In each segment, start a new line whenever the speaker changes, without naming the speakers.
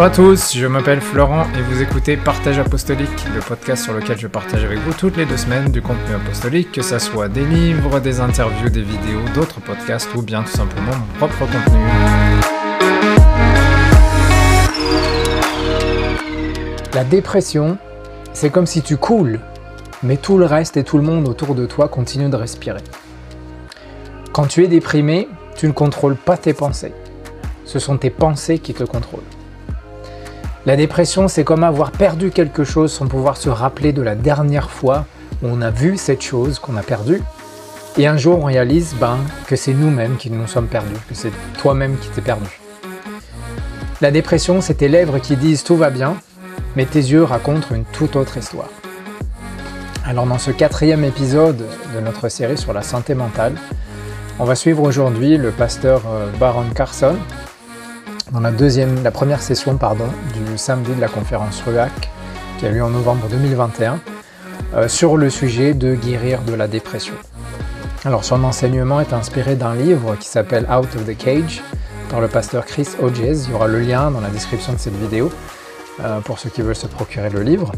Bonjour à tous, je m'appelle Florent et vous écoutez Partage Apostolique, le podcast sur lequel je partage avec vous toutes les deux semaines du contenu apostolique, que ce soit des livres, des interviews, des vidéos, d'autres podcasts ou bien tout simplement mon propre contenu. La dépression, c'est comme si tu coules, mais tout le reste et tout le monde autour de toi continue de respirer. Quand tu es déprimé, tu ne contrôles pas tes pensées. Ce sont tes pensées qui te contrôlent. La dépression, c'est comme avoir perdu quelque chose sans pouvoir se rappeler de la dernière fois où on a vu cette chose qu'on a perdue. Et un jour, on réalise ben, que c'est nous-mêmes qui nous sommes perdus, que c'est toi-même qui t'es perdu. La dépression, c'est tes lèvres qui disent tout va bien, mais tes yeux racontent une toute autre histoire. Alors dans ce quatrième épisode de notre série sur la santé mentale, on va suivre aujourd'hui le pasteur euh, Baron Carson, dans la, deuxième, la première session pardon, du samedi de la conférence RUAC qui a eu lieu en novembre 2021 euh, sur le sujet de guérir de la dépression. Alors son enseignement est inspiré d'un livre qui s'appelle Out of the Cage par le pasteur Chris Hodges. Il y aura le lien dans la description de cette vidéo euh, pour ceux qui veulent se procurer le livre.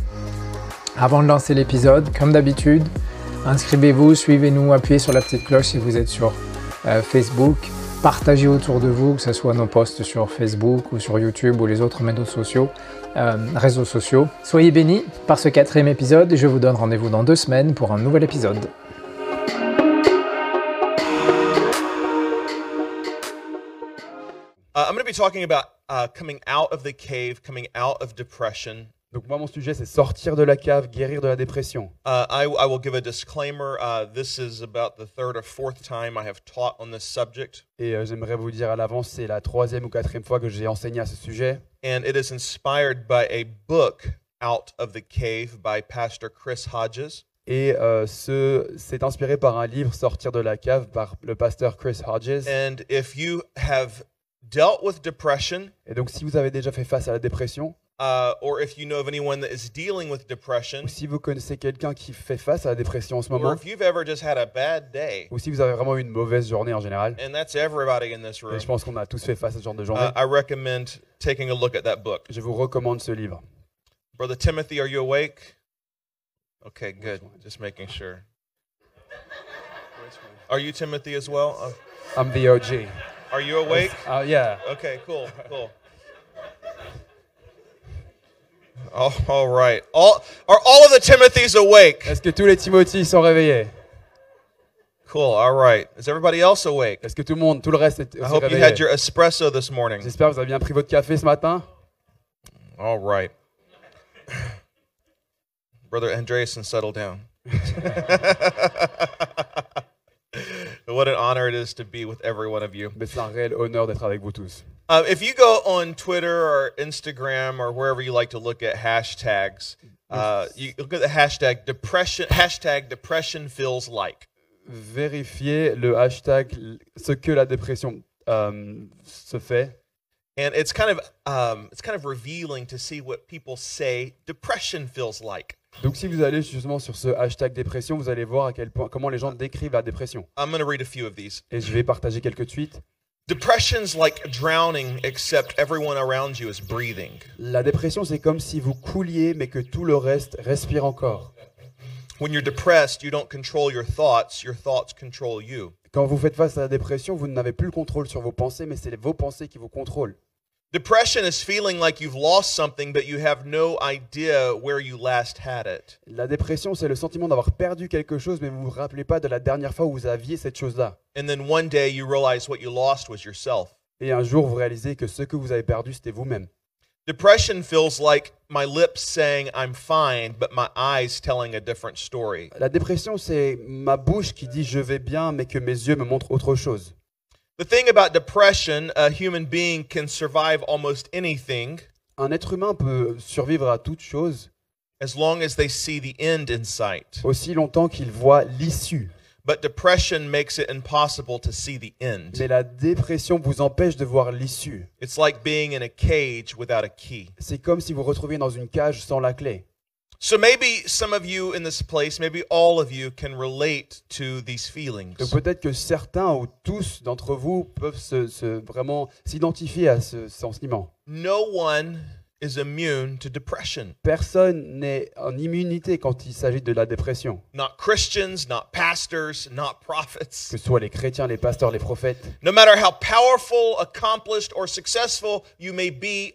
Avant de lancer l'épisode, comme d'habitude, inscrivez-vous, suivez-nous, appuyez sur la petite cloche si vous êtes sur euh, Facebook, partagez autour de vous, que ce soit nos posts sur Facebook ou sur YouTube ou les autres médias sociaux, euh, réseaux sociaux. Soyez bénis par ce quatrième épisode je vous donne rendez-vous dans deux semaines pour un nouvel épisode.
Uh, I'm going to be talking about uh, coming out of the cave, coming out of depression.
Donc moi, mon sujet, c'est sortir de la cave, guérir de la dépression.
Uh, I, I will give a disclaimer. Uh, this is about the third or fourth time I have taught on this subject,
Et euh, j'aimerais vous dire à l'avance, c'est la troisième ou quatrième fois que j'ai enseigné à ce sujet.
and it is inspired by a book, Out of the Cave, by Pastor Chris Hodges.
Et euh, ce, c'est inspiré par un livre, Sortir de la cave, par le pasteur Chris Hodges.
And if you have dealt with depression,
Et donc, si vous avez déjà fait face à la dépression,
uh, or if you know of anyone that is dealing with depression,
ou si vous connaissez quelqu'un qui fait face à la dépression en ce
or
moment,
if you've ever just had a bad day,
ou si vous avez vraiment eu une mauvaise journée en général,
and that's everybody in this
et
room,
je pense qu'on a tous fait face à ce genre de journée,
uh, I recommend taking a look at that book.
je vous recommande ce livre.
Brother Timothy, are you awake? Okay, good. Just making sure. Are you Timothy as well? Uh,
I'm the OG.
are you awake?
Ah, yeah.
Okay, cool, cool. Oh, all right. All are all of the Timothys awake?
Est-ce que tous les sont réveillés
Cool. All right. Is everybody else awake?
Est-ce que tout le monde, tout le reste est
I hope you
réveillé
had your espresso this morning.
J'espère que vous avez bien pris votre café ce matin.
All right. Brother Andreasen, settle down. what an honor it is to be with every one of you.
Mais c'est un réel honneur d'être avec vous tous.
Uh, if you go on Twitter or Instagram or wherever you like to look at hashtags, uh, you look at the hashtag depression. Hashtag depression feels like.
Vérifiez le hashtag ce que la dépression euh, se fait.
And it's kind of um, it's kind of revealing to see what people say depression feels like.
Donc si vous allez justement sur ce hashtag dépression, vous allez voir à quel point comment les gens décrivent la dépression.
I'm going to read a few of these.
Et je vais partager quelques tweets.
Depression's like drowning, except everyone around you is breathing.
La dépression, c'est comme si vous couliez, mais que tout le reste respire encore.
When you're depressed, you don't control your thoughts, your thoughts control you.
Quand vous faites face à la dépression, vous n'avez plus le contrôle sur vos pensées, mais c'est vos pensées qui vous contrôlent.
Depression is feeling like you've lost something, but you have no idea where you last had it.
La dépression, c'est le sentiment d'avoir perdu quelque chose, mais vous ne vous rappelez pas de la dernière fois où vous aviez cette chose-là.
And then one day you realize what you lost was yourself.
Et un jour, vous réalisez que ce que vous avez perdu, c'était vous-même.
Depression feels like my lips saying I'm fine, but my eyes telling a different story.
La dépression, c'est ma bouche qui dit je vais bien, mais que mes yeux me montrent autre chose.
The thing about depression, a human being can survive almost anything
Un être humain peut survivre à toute chose
as long as they see the end in sight.
aussi longtemps qu'il voit l'issue.
But depression makes it impossible to see the end.
Mais la dépression vous empêche de voir l'issue.
It's like being in a cage without a key.
C'est comme si vous vous retrouviez dans une cage sans la clé.
So maybe some of you in this place, maybe all of you can relate to these feelings.
Donc peut-être que certains ou tous d'entre vous peuvent se, se- vraiment s'identifier à ce sentiment.
No one is immune to depression.
Personne n'est en immunité quand il s'agit de la dépression.
Not Christians, not pastors, not prophets.
Que ce soit les chrétiens, les pasteurs, les prophètes.
No matter how powerful, accomplished, or successful you may be,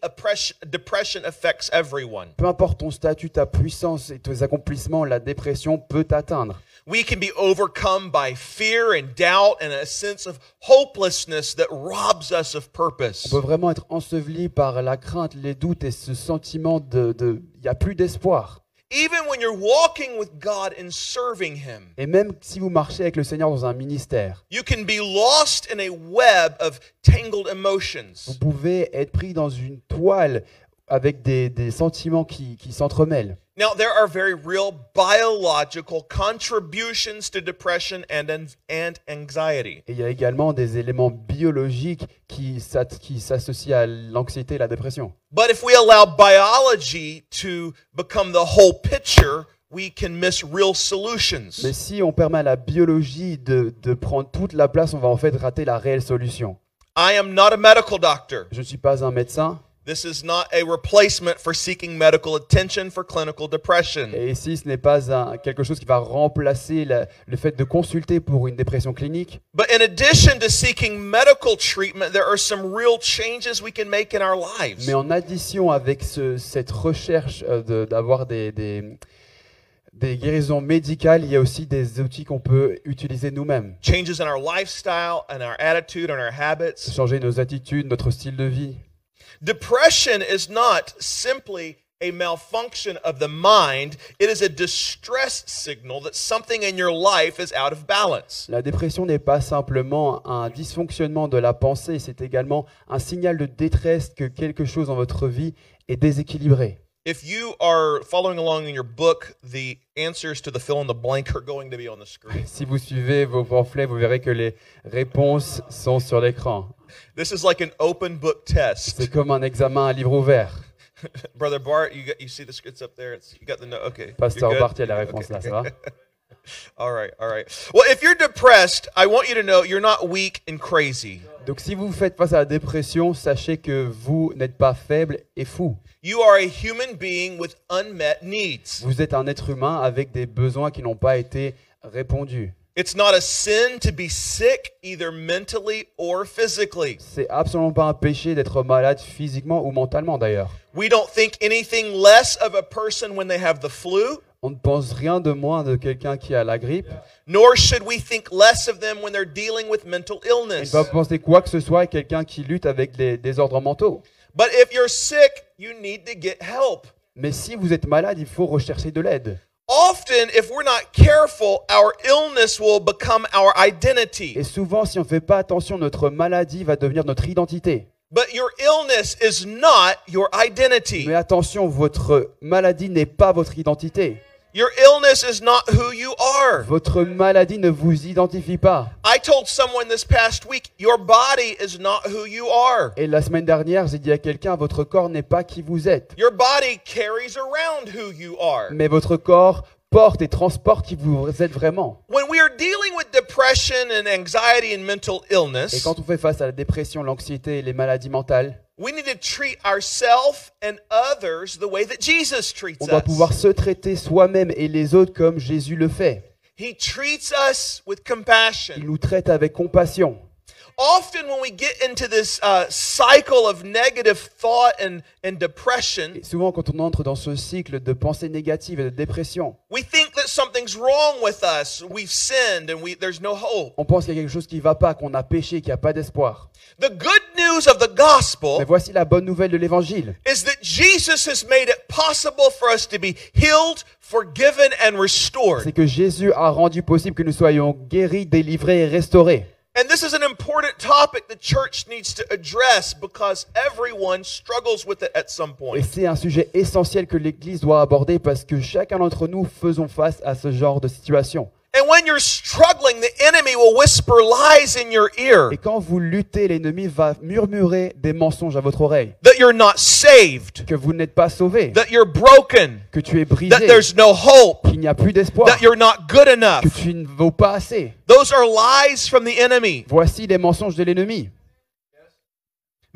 depression affects everyone.
Peu importe ton statut, ta puissance et tes accomplissements, la dépression peut t'atteindre.
We can be overcome by fear and doubt and a sense of hopelessness that robs us of
On
purpose.
peut vraiment être enseveli par la crainte, les doutes et ce sentiment de... Il n'y a plus d'espoir.
Even when you're walking with God and serving Him,
Et même si vous marchez avec le Seigneur dans un ministère,
you can be lost in a web of tangled
vous
emotions.
pouvez être pris dans une toile avec des, des sentiments qui, qui s'entremêlent.
Now, there are very real biological contributions to depression and, and anxiety.
Et il y a également des éléments biologiques qui s'associent à l'anxiété et la dépression.
But if we allow biology to become the whole picture, we can miss real solutions.
Mais si on permet à la biologie de, de prendre toute la place, on va en fait rater la réelle solution.
I am not a medical doctor.
Je ne suis pas un médecin,
This is not a replacement for seeking medical attention for clinical depression.
et ici ce n'est pas un- quelque chose qui va remplacer la- le fait de consulter pour une dépression clinique.
But in addition to seeking medical treatment, there are some real changes we can make in our lives.
Mais en addition avec ce- cette recherche euh, de- d'avoir des, des, des guérisons médicales, il y a aussi des outils qu'on peut utiliser nous-mêmes.
Changes in our lifestyle and our attitude and our habits.
Changer nos attitudes, notre style de vie.
Depression is not simply a malfunction of the mind, it is a distress signal that something in your life is out of balance.
La dépression n'est pas simplement un dysfonctionnement de la pensée, c'est également un signal de détresse que quelque chose dans votre vie est déséquilibré.
If you are following along in your book, the answers to the fill in the blank are going to be on the screen.
Si vous suivez vos pamphlets, vous verrez que les réponses sont sur l'écran.
This is like an open book test.
C'est comme un examen à livre ouvert.
Brother Bart, you got you see the scripts up there? It's you got the note. Okay.
Pasteur? Bart, il y a la
Okay,
réponse là,
okay.
ça va?
All right, all right. Well, if you're depressed, I want you to know you're not weak and crazy.
Donc si vous faites face à la dépression, sachez que vous n'êtes pas faible et fou.
You are a human being with unmet needs.
Vous êtes un être humain avec des besoins qui n'ont pas été répondus.
It's not a sin to be sick, either mentally or physically.
C'est absolument pas un péché d'être malade physiquement ou mentalement d'ailleurs.
We don't think anything less of a person when they have the flu,
On ne pense rien de moins de quelqu'un qui a la grippe.
nor should we think less of them when they're dealing with mental
On ne
illness.
pas penser quoi que ce soit à quelqu'un qui lutte avec des désordres mentaux.
But if you're sick, you need to get help.
Mais si vous êtes malade, il faut rechercher de l'aide.
Often, if we're not careful, our illness will become our identity.
Et souvent, si on ne fait pas attention, notre maladie va devenir notre identité.
But your illness is not your identity.
Mais attention, votre maladie n'est pas votre identité.
Your illness is not who you are.
Votre maladie ne vous identifie pas.
I told someone this past week, your body is not who you are.
Et la semaine dernière, j'ai dit à quelqu'un, votre corps n'est pas qui vous êtes.
Your body carries around who you are.
Mais votre corps porte et transporte qui vous êtes vraiment.
When we are dealing with depression and anxiety and mental
Et
illness,
quand on fait face à la dépression, l'anxiété et les maladies mentales,
we need to treat ourselves and others the way that Jesus treats
on doit pouvoir
us.
se traiter soi-même et les autres comme Jésus le fait.
He treats us with
Il
compassion.
nous traite avec compassion.
Often, when we get into this uh, cycle of negative thought and, and depression,
Et souvent, quand on entre dans ce cycle de pensée négative et de dépression,
we think that something's wrong with us. We've sinned and we, there's no hope.
on pense qu'il y a quelque chose qui ne va pas, qu'on a péché, qu'il n'y a pas d'espoir.
The good news of the gospel
Mais voici la bonne nouvelle de l'évangile.
is that Jesus has made it possible for us to be healed, forgiven, and restored.
C'est que Jésus a rendu possible que nous soyons guéris, délivrés et restaurés.
And this is an important topic the church needs to address because everyone struggles with it at some
Et
point.
c'est un sujet essentiel que l'Église doit aborder parce que chacun d'entre nous faisons face à ce genre de situation.
And when you're struggling, the enemy will whisper lies in your ear
Et quand vous luttez, l'ennemi va murmurer des mensonges à votre oreille.
that you're not saved,
Que vous n'êtes pas sauvé,
that you're broken,
que tu es
that
brisé,
there's no hope,
qu'il n'y a plus d'espoir,
that you're not good enough.
que tu ne vaux pas assez.
Those are lies from the enemy.
Voici les mensonges de l'ennemi.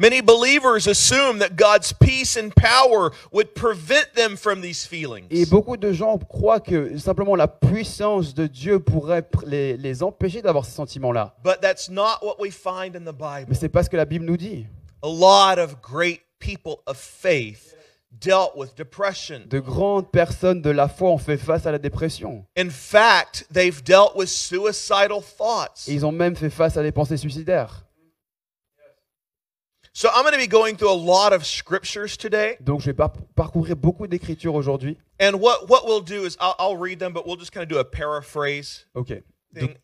Many believers assume that God's peace and power would prevent them from these feelings.
Et beaucoup de gens croient que simplement la puissance de Dieu pourrait les, les empêcher d'avoir ces sentiments-là.
But that's not what we find in the
Mais
Bible.
c'est pas ce que la Bible nous dit.
A lot of great people of faith dealt with depression.
De grandes personnes de la foi ont fait face à la dépression.
In fact, they've dealt with suicidal thoughts.
Et ils ont même fait face à des pensées suicidaires.
So I'm going to be going through a lot of scriptures today.
Donc je vais par- parcourir beaucoup d'écritures aujourd'hui.
And what, what we'll do is I'll, I'll read them, but we'll just kind of do a paraphrase
Ok.
thing.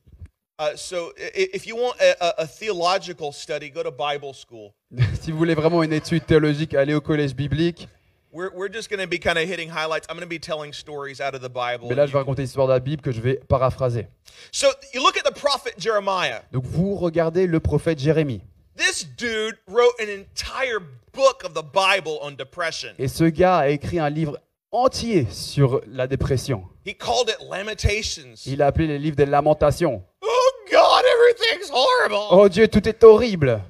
Uh, so if you want a, a, a theological study, go to Bible school.
si vous voulez vraiment une étude théologique, allez au collège biblique.
We're, we're just going to be kind of hitting highlights. I'm going to be telling stories out of the Bible.
Mais là, je vais raconter l'histoire de la Bible que je vais paraphraser.
So you look at the prophet Jeremiah.
Donc vous regardez le prophète Jérémie.
This dude wrote an entire book of the Bible on depression.
Et ce gars a écrit un livre entier sur la dépression.
He called it Lamentations.
Il a appelé les livres des lamentations.
Oh God, everything's horrible.
Oh Dieu, tout est horrible.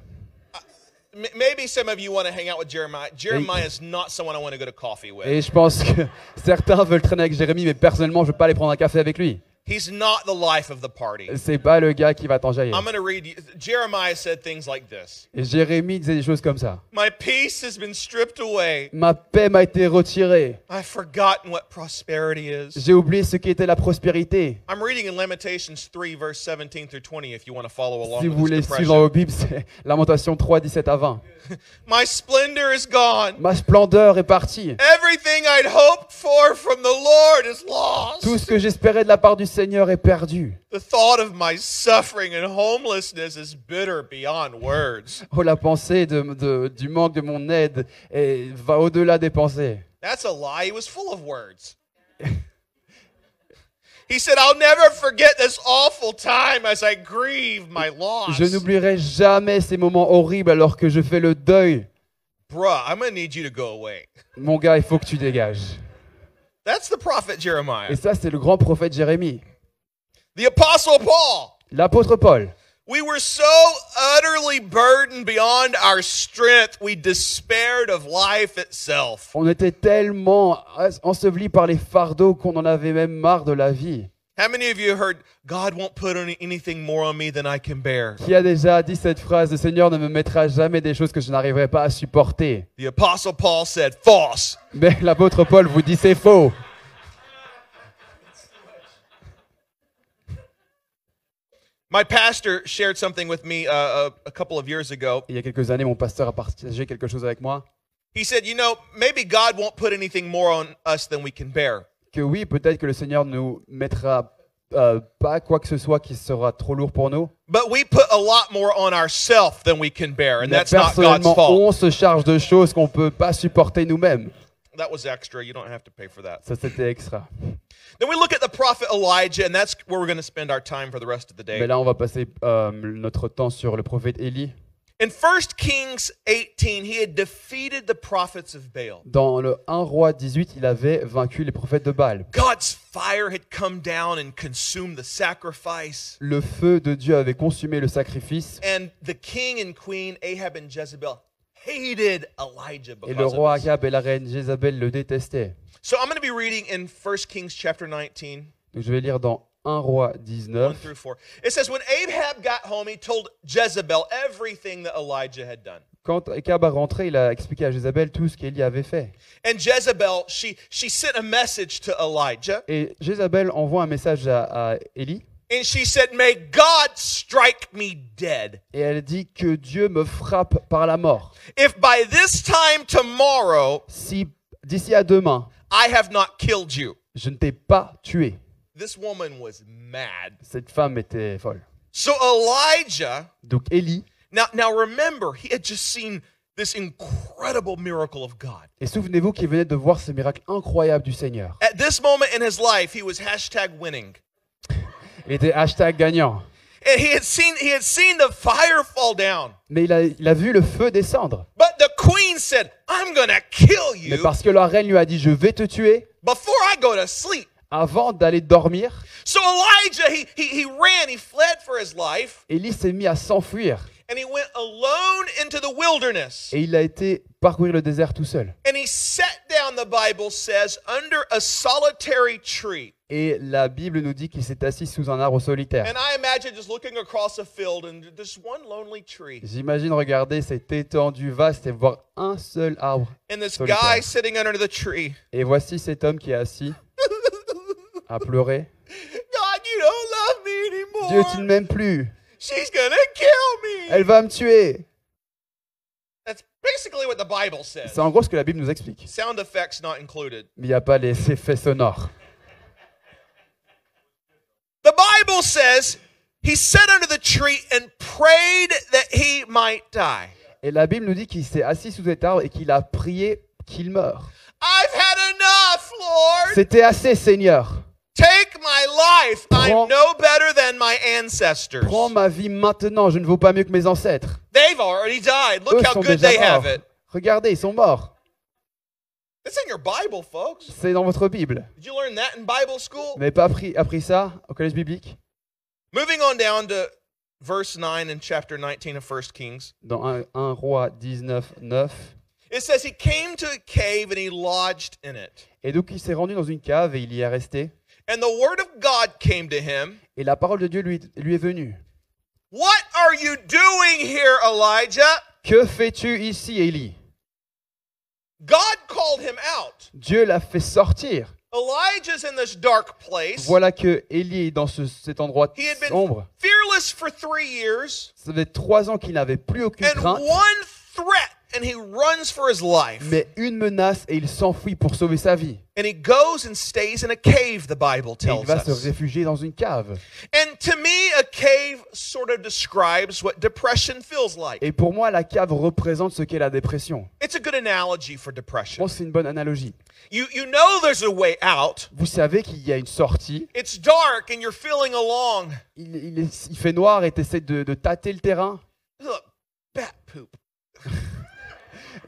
Maybe some of you want to hang out with Jeremiah. Jeremiah is not someone I want to go to coffee with.
Et je pense que certains veulent traîner avec Jérémie, mais personnellement, je veux pas aller prendre un café avec lui.
He's not the life of the party.
C'est pas le gars qui va t'enjailler.
I'm going to read you. Jeremiah said things like this
Et Jérémie disait des choses comme ça.
My peace has been stripped away.
Ma paix m'a été retirée.
I've forgotten what prosperity is.
J'ai oublié ce qu'était la prospérité.
I'm reading in Lamentations 3, verse 17 through 20, if you want to follow along
Si
with
vous voulez suivre
depression.
vos Bibles, c'est Lamentation 3, 17 à 20.
My splendor is gone.
Ma splendeur est partie.
Everything I'd hoped for from the Lord is lost.
Tout ce que j'espérais de la part du Seigneur est perdu.
The thought of my suffering and homelessness is bitter beyond words.
Oh, la pensée de, de- du manque de mon aide et va au-delà des pensées.
That's a lie. He was full of words. he said, I'll never forget this awful time as I grieve my loss.
Je n'oublierai jamais ces moments horribles alors que je fais le deuil.
Bruh, I'm to need you to go away.
Mon gars, il faut que tu dégages.
That's the prophet Jeremiah.
Et ça, c'est le grand prophète Jérémie.
The apostle Paul.
L'apôtre Paul.
We were so utterly burdened beyond our strength, we despaired of life itself.
On était tellement ensevelis par les fardeaux qu'on en avait même marre de la vie.
How many of you heard, God won't put any, anything more on me than I can bear?
Qui a déjà dit cette phrase Le Seigneur ne me mettra jamais des choses que je n'arriverai pas à supporter.
The apostle Paul said, false.
Mais l'apôtre Paul vous dit c'est faux.
My pastor shared something with me uh, a, a couple of years ago.
Il y a quelques années, mon pasteur a partagé quelque chose avec moi.
He said, You know, maybe God won't put anything more on us than we can bear.
Que oui, peut-être que le Seigneur nous mettra euh, pas quoi que ce soit qui sera trop lourd pour nous.
But we put a lot more on ourselves than we can bear, and
Mais
that's not God's
personnellement,
fault.
on se charge de choses qu'on peut pas supporter nous-mêmes.
That was extra. You don't have to pay for that.
Ça, c'était extra.
Then we look at the prophet Elijah, and that's where we're going to spend our time for the rest of the day.
Mais là, on va passer euh, notre temps sur le prophète Élie.
In 1 Kings 18, he had defeated the prophets of Baal.
Dans le 1 roi 18, il avait vaincu les prophètes de Baal.
God's fire had come down and consumed the sacrifice.
Le feu de Dieu avait consumé le sacrifice
And the king and queen, Ahab and Jezebel, hated Elijah
et le
because
roi
of.
Akab et la reine Jézabel le détestaient.
So I'm going to be reading in 1 Kings chapter 19,
Donc, je vais lire dans 1 roi
1
19.
through 4. It says, When Ahab got home, he told Jezebel everything that Elijah had done.
Quand Akab a rentré, il a expliqué à Jézabel tout ce qu'Élie avait fait.
And Jezebel, she, she sent a message to Elijah,
Et Jézabel envoie un message à, à Élie
and she said, May God strike me dead.
et elle dit que Dieu me frappe par la mort.
If by this time tomorrow
Si d'ici à demain,
I have not killed you.
je ne t'ai pas tué.
This woman was mad.
Cette femme était folle.
So Elijah,
Donc Élie,
now, now remember, he had just seen this incredible miracle of God.
et souvenez-vous qu'il venait de voir ce miracle incroyable du Seigneur.
At this moment in his life, he was hashtag winning.
Il était hashtag gagnant.
And he had seen he had seen the fire fall down.
Mais il a, il a vu le feu descendre.
But the queen said, I'm gonna kill
Mais
you
parce que la reine lui a dit, je vais te tuer
before I go to sleep.
Avant d'aller dormir,
So Elijah, he, he, he ran, he fled for his life,
Élie s'est mis à s'enfuir.
and he went alone into the wilderness.
Et il a été parcourir le désert tout seul.
And he sat down, the Bible says, under a solitary tree.
Et la Bible nous dit qu'il s'est assis sous un arbre solitaire.
And I imagine just looking across a field and just one lonely tree.
J'imagine regarder cette étendue vaste et voir un seul arbre.
And this
Solitaire.
guy sitting under the tree.
Et voici cet homme qui est assis à pleurer.
God, you don't love me
Dieu, tu ne m'aimes plus.
She's gonna kill me.
Elle va me tuer.
That's basically what the Bible says.
C'est en gros ce que la Bible nous explique.
Sound effects not included.
Mais il n'y a pas les effets sonores.
The Bible says he sat under the tree and prayed that he might die.
Et la Bible nous dit qu'il s'est assis sous cet arbre et qu'il a prié qu'il meure.
I've had enough, Lord.
C'était assez, Seigneur.
Take my life.
Prends-
I'm no better than my ancestors.
Prends ma vie maintenant. Je ne vaux pas mieux que mes ancêtres.
They've already died. Look
Eux
how
sont
good
déjà
they have it.
Regardez, ils sont morts.
It's in your Bible, folks.
C'est dans votre Bible.
Did you learn that in Bible school?
Vous n'avez pas appris, appris ça au collège biblique?
Moving on down to verse 9 in chapter 19 of 1 Kings.
Dans 1, 1 Roi 19, 9.
It says he came to a cave and he lodged in it.
Et donc il s'est rendu dans une cave et il y est resté.
And the word of God came to him.
Et la parole de Dieu lui, lui est venue.
What are you doing here, Elijah?
Que fais-tu ici, Élie?
God called him out.
Dieu l'a fait sortir.
Elijah's in this dark place.
Voilà que Élie est dans ce- cet endroit
He had been
sombre.
fearless for three years
Ça fait trois ans qu'il n'avait plus aucune
and
crainte,
one threat, and he runs for his life.
mais une menace et il s'enfuit pour sauver sa vie.
And he goes and stays in a cave, the Bible
Et il
tells
va se réfugier dans une cave.
And to me, a cave sort of describes what depression feels like.
Et pour moi, la cave représente ce qu'est la dépression.
It's a good analogy for depression.
c'est une bonne analogie.
You, you know there's a way out.
Vous savez qu'il y a une sortie.
It's dark and you're feeling along.
Il, il est- il fait noir et tu essaies de, de tâter le terrain.
Look, bat poop.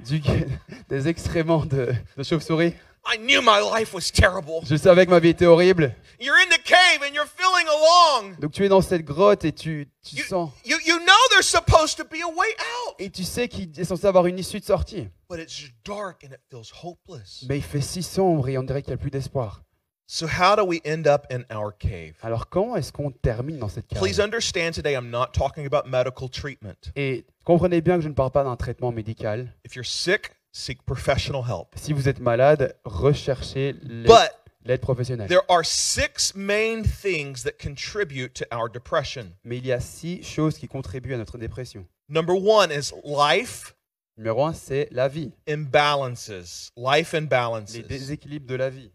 Du, des excréments de, de chauve-souris.
I knew my life was terrible.
Je savais que ma vie était horrible.
You're in the cave and you're feeling along.
Donc tu es dans cette grotte et tu, tu
You,
sens.
you, you know there's supposed to be a way out.
Et tu sais qu'il est censé avoir une issue de sortie.
But it's dark and it feels hopeless.
Mais il fait si sombre et on dirait qu'il n'y a plus d'espoir.
So, how do we end up in our cave?
Alors comment est-ce qu'on termine dans cette
Please
cave
understand today, I'm not talking about medical treatment.
Et comprenez bien que je ne parle pas d'un traitement médical.
If you're sick, seek professional help.
Si vous êtes malade, recherchez l'aide
But
l'aide professionnelle.
there are six main things that contribute to our depression.
Mais il y a six choses qui contribuent à notre dépression.
Number one is life
Numéro un, c'est la vie,
imbalances. Life
les
imbalances.
déséquilibres de la vie.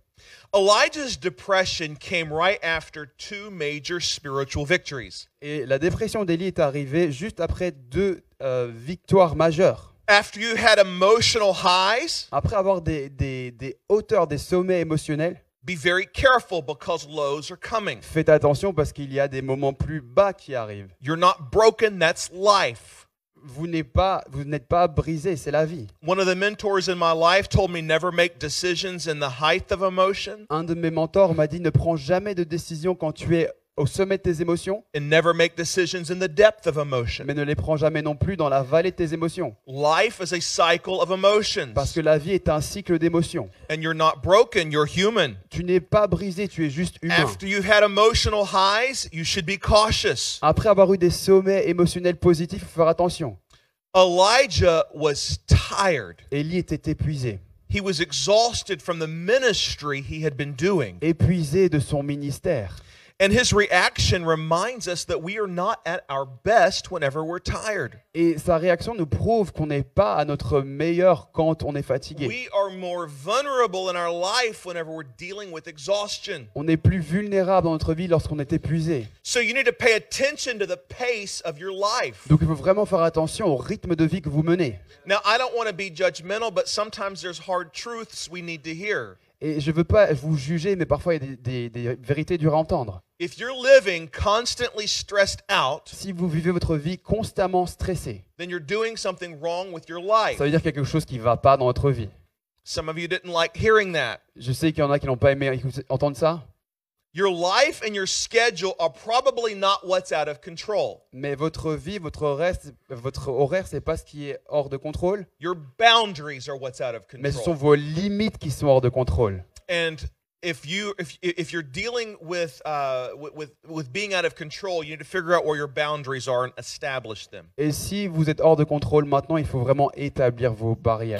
Elijah's depression came right after two major spiritual victories.
Et la dépression d'Élie est arrivée juste après deux euh, victoires majeures.
After you had emotional highs,
Après avoir des, des, des hauteurs, des sommets émotionnels,
be very careful because lows are coming.
faites attention parce qu'il y a des moments plus bas qui arrivent.
You're not broken, that's life.
Vous n'êtes pas, vous n'êtes pas brisé, c'est la vie.
One of the mentors in my life told me never make decisions in the height of emotion
Un de mes mentors m'a dit ne prends jamais de décision quand tu es au sommet de tes émotions,
and never make decisions in the depth of emotion.
mais ne les prends jamais non plus dans la vallée de tes émotions.
Life is a cycle of emotions.
Parce que la vie est un cycle d'émotions.
And you're not broken, you're human.
Tu n'es pas brisé, tu es juste humain.
After you've had emotional highs, you should be cautious.
Après avoir eu des sommets émotionnels positifs, il faut faire attention.
Elijah was tired.
Élie était épuisé,
He was exhausted from the ministry he had been doing.
épuisé de son ministère.
And his reaction reminds us that we are not at our best whenever we're tired.
Et sa réaction nous prouve qu'on n'est pas à notre meilleur quand on est fatigué.
We are more vulnerable in our life whenever we're dealing with exhaustion.
On est plus vulnérable dans notre vie lorsqu'on est épuisé.
So you need to pay attention to the pace of your life.
Donc il faut vraiment faire attention au rythme de vie que vous menez.
Now, I don't want to be judgmental, but sometimes there's hard truths we need to hear.
Et je veux pas vous juger, mais parfois il y a des, des- des vérités dures à entendre.
If you're living constantly stressed out,
Si vous vivez votre vie constamment stressé,
then you're doing something wrong with your life.
ça veut dire quelque chose qui va pas dans votre vie.
Some of you didn't like hearing that.
Je sais qu'il y en a qui n'ont pas aimé entendre ça,
Your life and your schedule are probably not what's out of control.
mais votre vie, votre reste, votre horaire, c'est pas ce qui est hors de contrôle,
Your boundaries are what's out of
mais ce sont
control.
vos limites qui sont hors de contrôle.
And if you if if you're dealing with uh with with, with being out of control, you need to figure out where your boundaries are and establish them.
Et si vous êtes hors de contrôle maintenant, il faut vraiment établir vos barrières.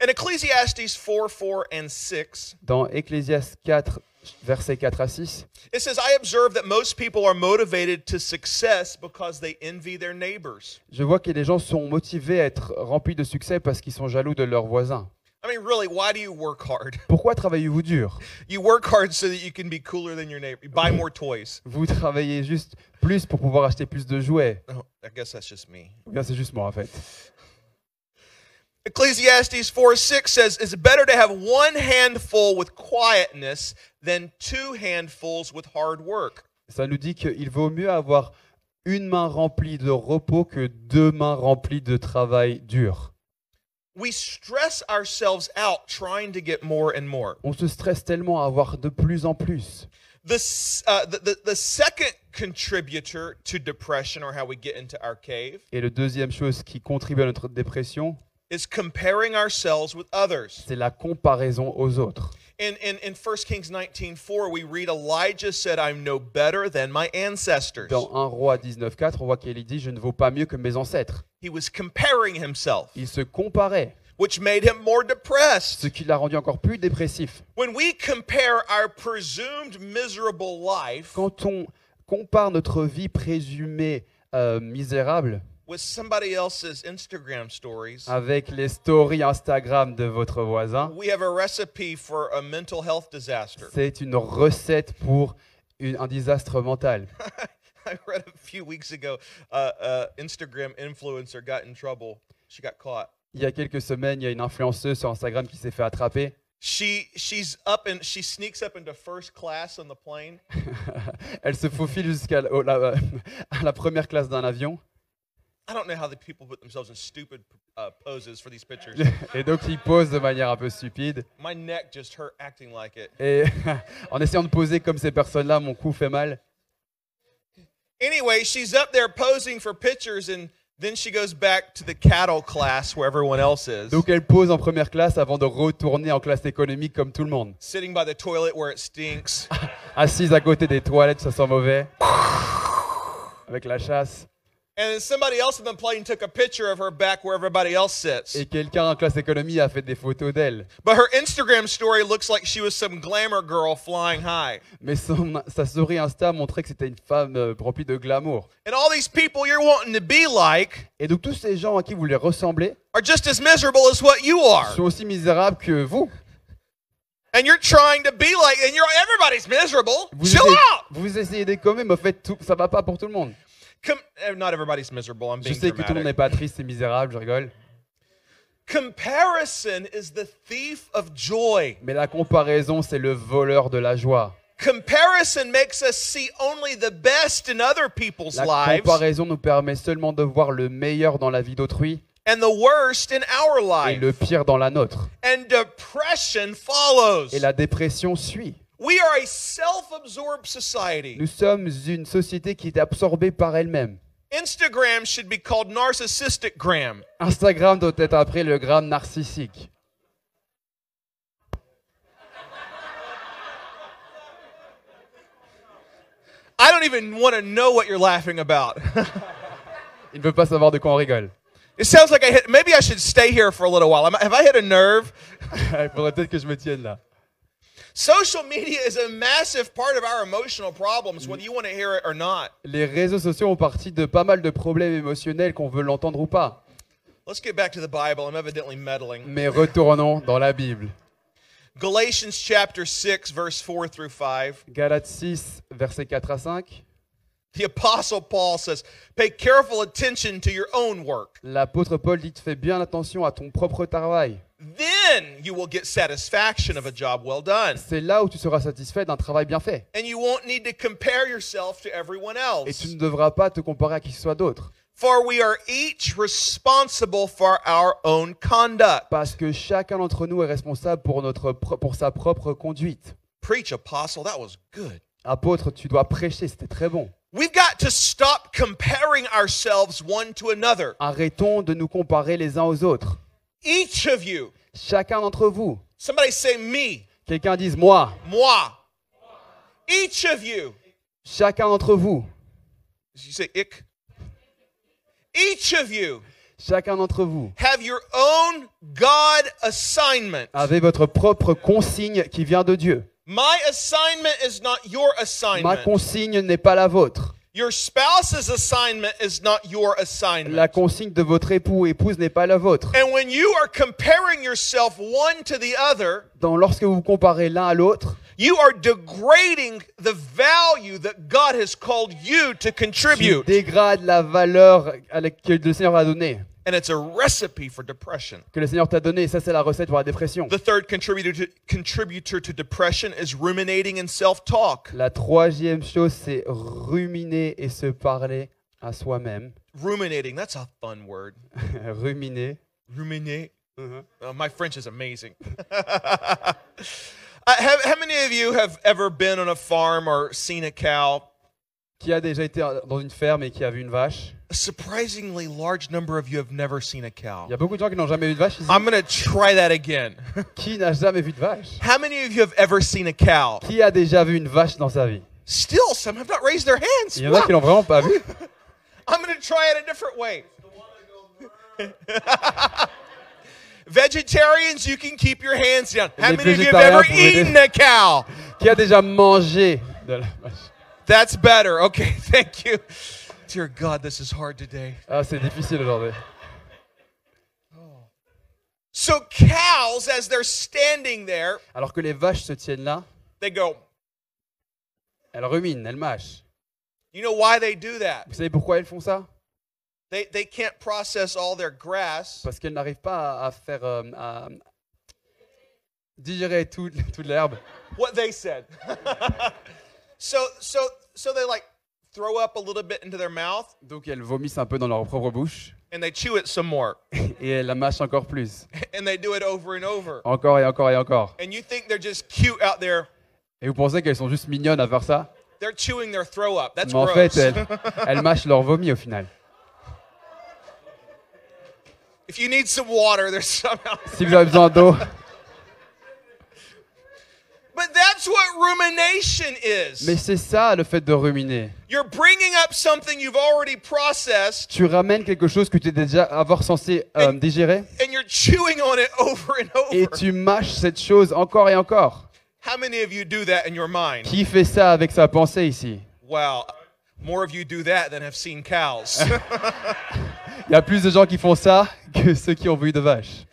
In Ecclesiastes 4, 4 and 6,
Dans Ecclésias 4, versets 4 à 6,
it says, I observe that most people are motivated to success because they envy their neighbors.
je vois que les gens sont motivés à être remplis de succès parce qu'ils sont jaloux de leurs voisins.
I mean, really, why do you work hard?
Pourquoi travaillez-vous dur?
You work hard so that you can be cooler than your neighbor. You buy more toys.
Vous travaillez juste plus pour pouvoir acheter plus de jouets.
Oh, I guess that's just me.
Ou bien c'est juste moi en fait.
Ecclesiastes 4 6 says, It's better to have one handful with quietness than two handfuls with hard work.
Ça nous dit qu'il vaut mieux avoir une main remplie de repos que deux mains remplies de travail dur.
We stress ourselves out trying to get more and more.
On se stresse tellement à avoir de plus en plus.
The, uh, the, the, the second contributor to depression, or how we get into our cave,
Et la deuxième chose qui contribue à notre dépression,
is comparing ourselves with others.
c'est la comparaison aux autres.
In, in, in 1 Kings 19 4, we read Elijah said, I'm no better than my ancestors.
Dans 1 roi 19.4, on voit qu'Élie dit « Je ne vaux pas mieux que mes ancêtres
He was comparing himself, ».
Il se comparait,
which made him more depressed.
ce qui l'a rendu encore plus dépressif.
When we compare our presumed miserable life
Quand on compare notre vie présumée euh, misérable
with somebody else's Instagram stories,
avec les stories Instagram de votre voisin,
we have a recipe for a mental health disaster.
c'est une recette pour une- un désastre mental.
I read a few weeks ago, uh, uh, Instagram influencer got in trouble. She got caught.
Il y a quelques semaines, il y a une influenceuse sur Instagram qui s'est fait attraper.
She she's up and she sneaks up into first class on the plane.
Elle se faufile jusqu'à la, au- la- à la première classe d'un avion. Et donc, il pose de manière un peu stupide.
My neck just hurt acting like it.
Et en essayant de poser comme ces personnes-là, mon cou fait mal.
Anyway, she's up there posing for pictures and then she goes back to the cattle class where everyone else is.
Donc, elle pose en première classe avant de retourner en classe économique comme tout le monde.
Sitting by the toilet where it stinks.
Assise à côté des toilettes, ça sent mauvais. Avec la chasse.
And then somebody else in the plane took a picture of her back where everybody else sits.
Et quelqu'un en classe économie a fait des photos d'elle.
But her Instagram story looks like she was some glamour girl flying high.
Mais son, sa story Insta montrait que c'était une femme euh, remplie de glamour.
And all these people you're wanting to be like
Et donc, tous ces gens à qui vous voulez ressembler
are just as miserable as what you are.
sont aussi misérables que vous.
And you're trying to be like, and you're everybody's miserable.
Vous
Chill
essayez,
out.
vous essayez d'être comme eux, mais en fait, tout, ça va pas pour tout le monde.
Com- eh, not everybody's miserable. I'm
Je sais que tout le monde n'est pas triste et misérable, je rigole.
Comparison is the thief of joy.
Mais la comparaison, c'est le voleur de la joie.
Comparison makes us see only the best in other people's
La
lives
comparaison nous permet seulement de voir le meilleur dans la vie d'autrui
and the worst in our
et
life.
le pire dans la nôtre.
And depression follows.
Et la dépression suit.
We are a self-absorbed society.
Nous sommes une société qui est absorbée par elle-même.
Instagram should be called narcissistic gram.
Instagram doit être après le gramme narcissique.
I don't even want to know what you're laughing about.
Il ne veut pas savoir de quoi on rigole.
it sounds like I hit. Maybe I should stay here for a little while. Have I hit a nerve?
Il faudrait peut-être que je me tienne là.
Social media is a massive part of our emotional problems, whether you want to hear it or not.
Les réseaux sociaux ont partie de pas mal de problèmes émotionnels qu'on veut l'entendre ou pas.
Let's get back to the Bible. I'm evidently meddling.
Mais retournons dans la Bible.
Galatians chapter 6, verse 4 through 5.
Galates 6, versets 4 à 5.
The Apostle Paul says, Pay careful attention to your own work.
L'apôtre Paul dit Fais bien attention à ton propre travail.
then you will get satisfaction of a job well done.
C'est là où tu seras satisfait d'un travail bien fait.
And you won't need to compare yourself to everyone
Et
else.
tu ne devras pas te comparer à qui que ce soit d'autre.
For we are each responsible for our own conduct.
Parce que chacun d'entre nous est responsable pour, notre, pour sa propre conduite.
Preach, apostle, that was good.
Apôtre, tu dois prêcher, c'était très bon.
We've got to stop comparing ourselves one to another.
Arrêtons de nous comparer les uns aux autres.
Each of you,
Chacun d'entre vous.
somebody say me,
Quelqu'un dise moi.
moi. Each of you,
Chacun d'entre vous.
you say ik. Each of you
Chacun d'entre vous.
have your own God assignment.
Avez votre propre consigne qui vient de Dieu.
My assignment is not your
Ma
assignment.
consigne n'est pas la vôtre.
Your spouse's assignment is not your
La
assignment.
consigne de votre époux ou épouse n'est pas la vôtre.
And when you are comparing yourself one to the other,
Donc, lorsque vous vous comparez l'un à l'autre,
you are degrading the value that God has called you to
tu
contribute.
dégrades la valeur à la- que le Seigneur va donner,
And it's a recipe for depression.
que le Seigneur t'a donné. Ça, c'est la recette pour la dépression.
The third contributor to, contributor to depression is ruminating and self talk.
La troisième chose, c'est ruminer et se parler à soi-même.
Ruminating, that's a fun word.
ruminer.
Ruminate. Uh, my French is amazing. uh, have, how many of you have ever been on a farm or seen a cow?
Qui a déjà été dans une ferme et qui a vu une vache
A surprisingly large number of you have never seen a cow.
Il y a beaucoup de gens qui n'ont jamais vu de vache ici.
I'm going to try that again.
Qui n'a jamais vu de vache?
How many of you have ever seen a cow?
Qui a déjà vu une vache dans sa vie?
Still, some have not raised their hands.
Il y en a qui l'ont vraiment pas vu.
I'm going to try it a different way. Vegetarians, you can keep your hands down. How
Les
many of you have ever eaten a cow?
Qui a déjà mangé de la vache?
That's better. Okay, thank you. Dear God, this is hard today.
Ah, c'est difficile aujourd'hui.
So, cows, as they're standing there,
Alors que les vaches se tiennent là,
they go,
elles ruminent, elles mâchent.
You know why they do that?
Vous savez pourquoi elles font ça
They, they can't process all their grass.
Parce qu'elles n'arrivent pas à, à faire euh, à digérer tout- toute l'herbe.
What they said. so, so, so they like throw up a little bit into their mouth
Donc elles vomissent un peu dans leur propre bouche
and they chew it some more.
et elles la mâchent encore plus.
And they do it over and over.
Encore et encore et encore.
And you think they're just cute out there.
Et vous pensez qu'elles sont juste mignonnes à faire ça?
They're chewing their throw up. That's
Mais en
gross.
fait, elles, elles mâchent leur vomi au final.
if you need some water, there's some out
Si vous avez besoin d'eau,
But that's what rumination is.
mais c'est ça le fait de ruminer.
You're bringing up something you've already processed
Tu ramènes quelque chose que tu es déjà avoir censé euh, digérer
and you're chewing on it over and
et
over.
tu mâches cette chose encore et encore.
How many of you do that in your mind?
Qui fait ça avec sa pensée ici?
Wow. More of you do that than have seen cows.
Il y a plus de gens qui font ça que ceux qui ont vu de vaches.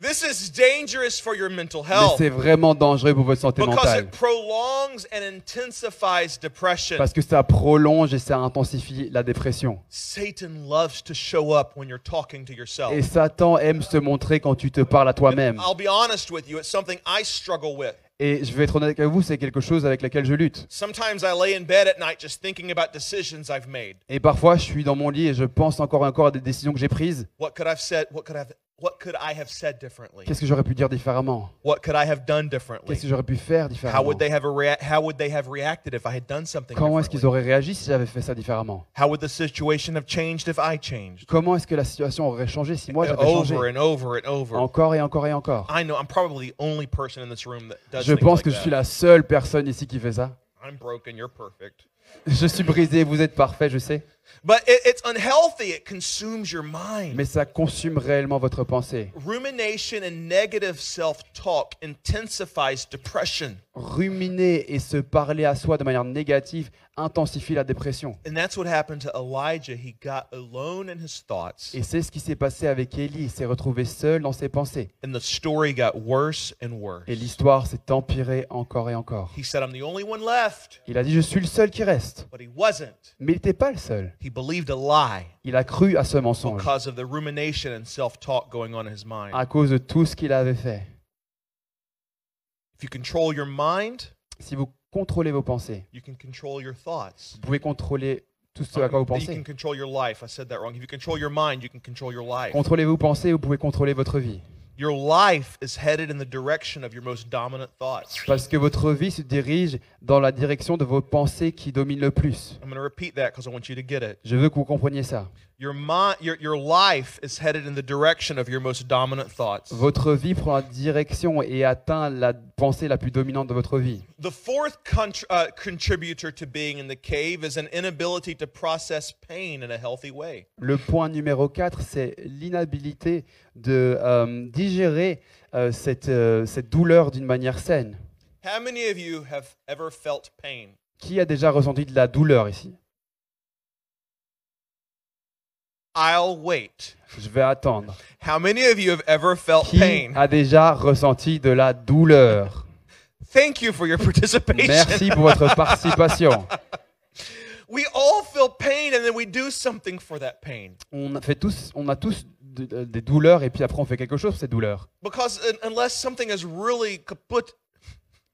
This is dangerous for your mental
Mais
health
c'est vraiment dangereux pour votre santé
because
mentale.
it prolongs and intensifies depression.
Parce que ça prolonge et ça intensifie la dépression.
Satan loves to show up when you're talking to yourself.
Et Satan aime se montrer quand tu te parles à toi-même.
I'll be honest with you, it's something I struggle with.
Et je vais être honnête avec vous, c'est quelque chose avec lequel je lutte.
Sometimes I lay in bed at night just thinking about decisions I've made.
Et parfois, je suis dans mon lit et je pense encore et encore à des décisions que j'ai prises.
What could I have said differently?
Qu'est-ce que j'aurais pu dire différemment?
What could I have done differently?
Qu'est-ce que j'aurais pu faire
How
différemment?
would they have a rea- how would they have reacted if I had done something
Comment est-ce qu'ils auraient réagi si j'avais fait ça différemment?
How would the situation have changed if I changed?
Comment est-ce que la situation aurait changé si moi j'avais changé?
Over and over and over.
Encore et encore et encore.
I know I'm probably the only person in this room that does
Je
things
pense
like
que je
that.
suis la seule personne ici qui fait ça.
I'm broken, you're perfect.
Je suis brisé, vous êtes parfait, je sais.
But it, it's unhealthy. It consumes your mind.
Mais ça consume réellement votre pensée.
Rumination and negative self-talk intensifies depression.
Ruminer et se parler à soi de manière négative intensifie la dépression.
And that's what happened to Elijah. He got alone in his thoughts,
Et c'est ce qui s'est passé avec Élie. Il s'est retrouvé seul dans ses pensées.
and the story got worse and worse.
Et l'histoire s'est empirée encore et encore.
He said, I'm the only one left.
Il a dit, je suis le seul qui reste.
But he wasn't.
Mais il n'était pas le seul.
He believed a lie
Il a cru à ce mensonge
because of the rumination and self talk going on in his mind.
à cause de tout ce qu'il avait fait.
If you control your mind,
Si vous contrôlez vos pensées,
you can control your thoughts.
vous pouvez contrôler tout ce à quoi vous
You
pensez.
can control your life. I said that wrong. If you control your mind, you can control your life.
Contrôlez vos pensées, vous pouvez contrôler votre vie.
Your life is headed in the direction of your most dominant thoughts.
Parce que votre vie se dirige dans la direction de vos pensées qui dominent le plus.
I'm going to repeat that because I want you to get it.
Je veux que vous compreniez ça. Votre vie prend la direction et atteint la pensée la plus dominante de votre vie.
The fourth contr- contributor to being in the cave is an inability to process pain in a healthy way.
Le point numéro 4, c'est l'inhabilité de euh, digérer euh, cette, euh, cette douleur d'une manière saine.
How many of you have ever felt pain?
Qui a déjà ressenti de la douleur ici?
I'll wait.
Je vais attendre.
How many of you have ever felt
Qui
pain?
a déjà ressenti de la douleur?
Thank you for your participation.
Merci pour votre participation.
We all feel pain and then we do something for that pain.
On a, fait tous, on a tous de- de- des douleurs et puis après on fait quelque chose pour ces douleurs.
Because un- unless something is really kaput,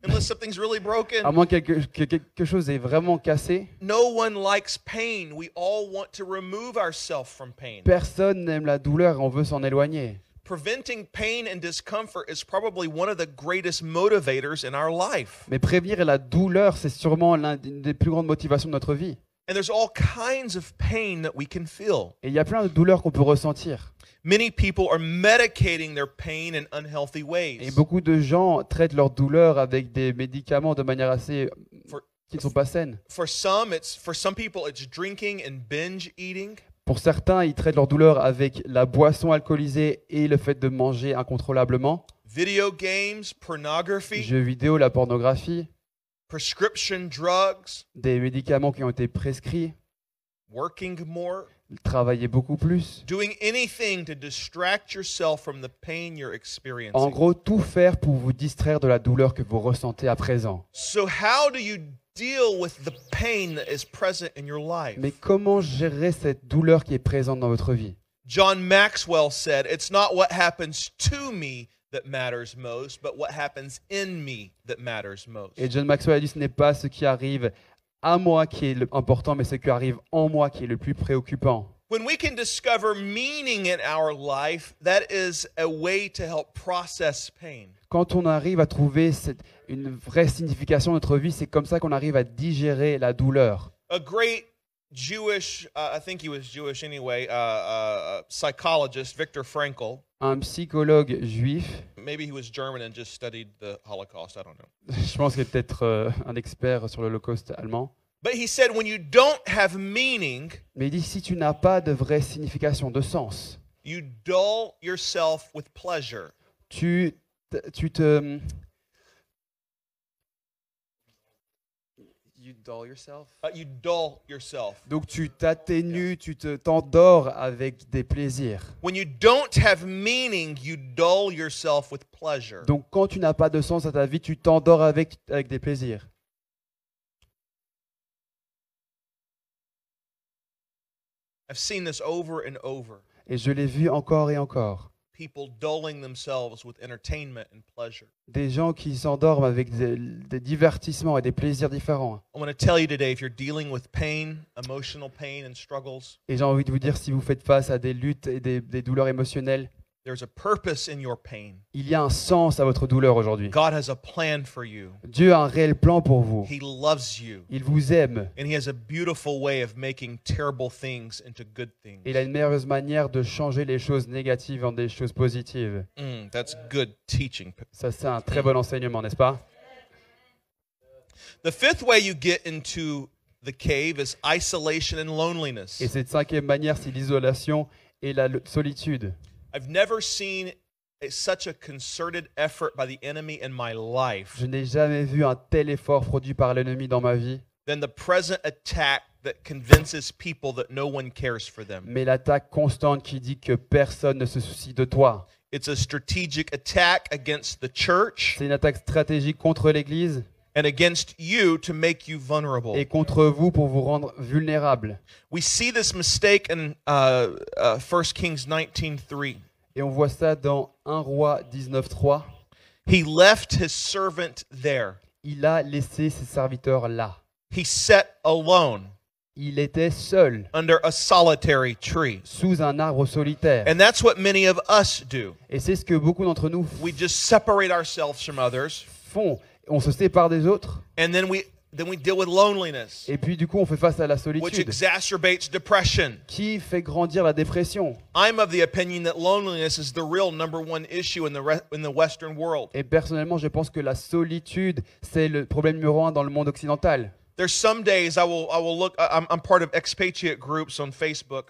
unless something's really
À
broken,
moins que quelque, que quelque chose est vraiment cassé,
no one likes pain. We all want to remove ourselves from pain.
personne n'aime la douleur et on veut s'en éloigner.
Preventing pain and discomfort is probably one of the greatest motivators in our life.
Mais prévenir la douleur, c'est sûrement l'une des plus grandes motivations de notre vie.
And there's all kinds of pain that we can feel.
Et il y a plein de douleurs qu'on peut ressentir.
Many people are medicating their pain in unhealthy
Et
ways.
beaucoup de gens traitent leur douleur avec des médicaments de manière assez
For,
qui ne sont pas saines.
for some, it's for some people it's drinking and binge eating.
Pour certains, ils traitent leur douleur avec la boisson alcoolisée et le fait de manger incontrôlablement,
Video games, pornography,
jeux vidéo, la pornographie,
prescription drugs,
des médicaments qui ont été prescrits,
working more,
travailler beaucoup plus.
doing anything to distract yourself from the pain you're
En
experiencing.
gros, tout faire pour vous distraire de la douleur que vous ressentez à présent.
So, how do you deal with the pain that is present in your life?
Mais comment gérer cette douleur qui est présente dans votre vie?
John Maxwell said, It's not what happens to me that matters most, but what happens in me that matters most.
Et John Maxwell a dit ce n'est pas ce qui arrive à moi qui est le- important, mais ce qui arrive en moi qui est le plus préoccupant.
When we can discover meaning in our life, that is a way to help process pain.
Quand on arrive à trouver cette- une vraie signification de notre vie, c'est comme ça qu'on arrive à digérer la douleur.
A great Jewish, uh, I think he was Jewish anyway, uh, uh, uh, psychologist, Viktor Frankl,
Un psychologue juif,
maybe he was German and just studied the Holocaust, I don't know.
je pense qu'il est peut-être euh, un expert sur l'Holocauste allemand,
But he said, when you don't have meaning,
mais il dit si tu n'as pas de vraie signification, de sens,
you dull yourself with pleasure.
tu, te... You dull yourself?
Uh, you dull yourself.
Donc tu t'atténues, tu te t'endors avec des plaisirs.
When you don't have meaning, you dull yourself with pleasure.
Donc quand tu n'as pas de sens à ta vie, tu t'endors avec, avec des plaisirs.
I've seen this over and over.
Et je l'ai vu encore et encore.
People dulling themselves with entertainment and pleasure.
Des gens qui s'endorment avec des, des divertissements et des plaisirs différents.
I want to tell you today if you're dealing with pain, emotional pain, and struggles,
Et j'ai envie de vous dire, si vous faites face à des luttes et des, des douleurs émotionnelles,
there's a purpose in your pain.
il y a un sens à votre douleur aujourd'hui.
God has a plan for you.
Dieu a un réel plan pour vous.
He loves you.
Il vous aime.
And He has a beautiful way of making terrible things into good things.
Il a une merveilleuse manière de changer les choses négatives en des choses positives.
Mm, that's good teaching.
Ça, c'est un très bon enseignement, n'est-ce pas?
The fifth way you get into the cave is isolation and loneliness.
Et cette cinquième manière, c'est l'isolation et la solitude.
I've never seen such a concerted effort by the enemy in my life
Je n'ai jamais vu un tel effort produit par l'ennemi dans ma vie,
than the present attack that convinces people that no one cares for them.
mais l'attaque constante qui dit que personne ne se soucie de toi.
It's a strategic attack against the church,
C'est une attaque stratégique contre l'Église,
and against you to make you vulnerable.
et contre vous pour vous rendre vulnérables.
We see this mistake in uh, uh, 1 Kings 19:3.
Et on voit ça dans 1 roi 19.3.
He left his servant there.
Il a laissé ses serviteurs là.
He sat alone
Il était seul,
under a solitary tree.
sous un arbre solitaire.
And that's what many of us do.
Et c'est ce que beaucoup d'entre nous
We just separate ourselves from others
font. On se sépare des autres,
and then we then we deal with loneliness,
et puis du coup on fait face à la
which
solitude,
exacerbates depression.
qui fait grandir la dépression?
I'm of the opinion that loneliness is the real number one issue in the re- in the western world.
Et personnellement, je pense que la solitude, c'est le problème numéro un dans le monde occidental.
There's some days I will I will look I'm, I'm part of expatriate groups on Facebook.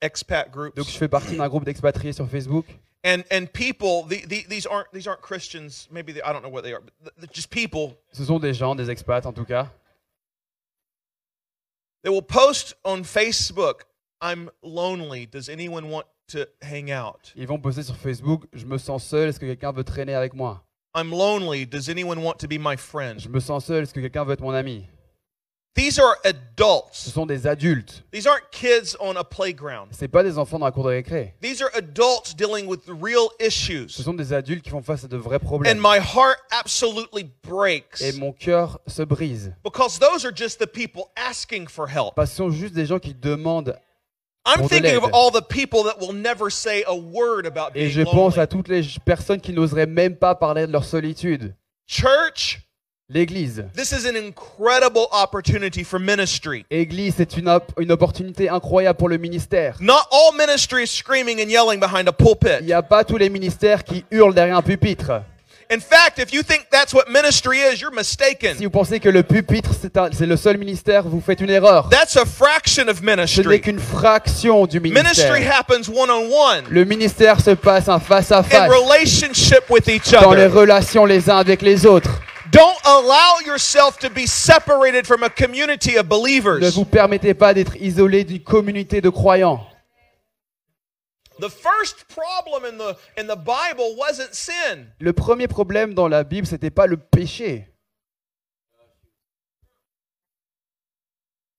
Expat groups.
Donc je fais partie d'un groupe d'expatriés sur Facebook.
And and people the, the, these aren't these aren't Christians. Maybe they, I don't know what they are but just people.
Ce sont des gens, des expats en tout cas,
they will post on Facebook I'm lonely. Does anyone want to hang out?
Ils vont poster sur Facebook Je me sens seul, est-ce que quelqu'un veut traîner avec moi?
I'm lonely. Does anyone want to be my friend?
Je me sens seul, est-ce que quelqu'un veut être mon ami
these are
Ce
adults
sont des adultes.
these aren't kids on a playground
C'est pas des enfants dans la cour de récré.
these are adults dealing with real
Ce
issues
sont des adultes qui font face à de vrais
and
problèmes.
my heart absolutely breaks
Et mon cœur se brise.
because those are just the people asking for help
Parce que ce sont juste des gens qui demandent.
I'm thinking of all the people that will never say a word about
Et je pense
lonely.
à toutes les personnes qui n'oseraient même pas parler de leur solitude.
Church,
L'église.
this is an incredible opportunity for ministry.
Église, c'est une, op- une opportunité incroyable pour le ministère.
Not all ministry is screaming and yelling behind a
Il
pulpit.
n'y a pas tous les ministères qui hurlent derrière un pupitre.
In fact, if you think that's what ministry is, you're mistaken.
Si vous pensez que le pupitre, c'est le seul ministère, vous faites une erreur.
That's a fraction of
Ce n'est
ministry.
qu'une fraction du
Ministry
ministère.
happens one on one
Le ministère se passe en face à
in
face,
relationship with each
dans les
other.
relations les uns avec les autres.
Don't allow yourself to be separated from a community of
Ne
believers.
vous permettez pas d'être isolé d'une communauté de croyants.
The first problem in the in the Bible wasn't sin.
Le premier problème dans la Bible, c'était pas le péché.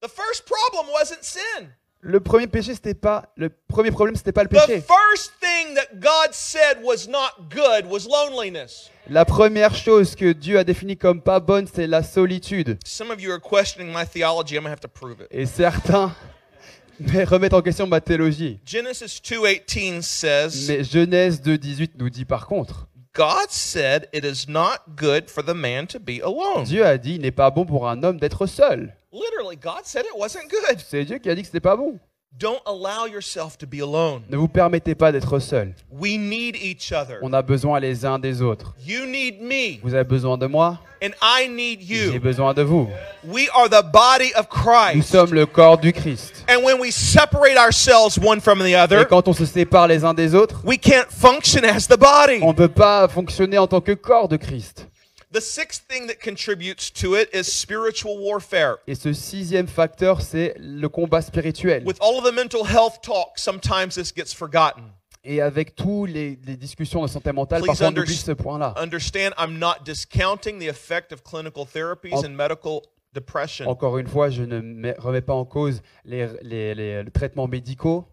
The first problem wasn't sin.
Le premier péché, c'était pas le premier problème, c'était pas le
The
péché.
first thing that God said was not good was loneliness.
La première chose que Dieu a définie comme pas bonne, c'est la solitude.
Some of you are questioning my theology. I'm going to have to prove it.
Et certains mais remettent en question ma théologie.
Genesis 2:18 says,
Mais Genèse 2.18 nous dit par contre,
God said it is not good for the man to be alone.
Dieu a dit, il n'est pas bon pour un homme d'être seul.
Literally, God said it wasn't good.
C'est Dieu qui a dit que c'était pas bon.
Don't allow yourself to be alone.
Ne vous permettez pas d'être seul.
We need each other.
On a besoin les uns des autres.
You need me,
Vous avez besoin de moi,
and I need
j'ai
you.
besoin de vous.
We are the body of
Nous
Christ.
sommes le corps du Christ.
And when we separate ourselves one from the
Et
other,
quand on se sépare les uns des autres,
we can't function as the body.
on ne peut pas fonctionner en tant que corps de Christ.
The sixth thing that contributes to it is spiritual warfare.
Et ce sixième facteur, c'est le combat spirituel.
With all of the mental health talk, sometimes this gets forgotten.
Et avec tous les, les discussions de santé mentale,
Please
parfois on oublie ce point-là.
Understand, I'm not discounting the effect of clinical therapies
En-
and medical depression,
Encore une fois, je ne mets- remets pas en cause les, les- les- les traitements médicaux,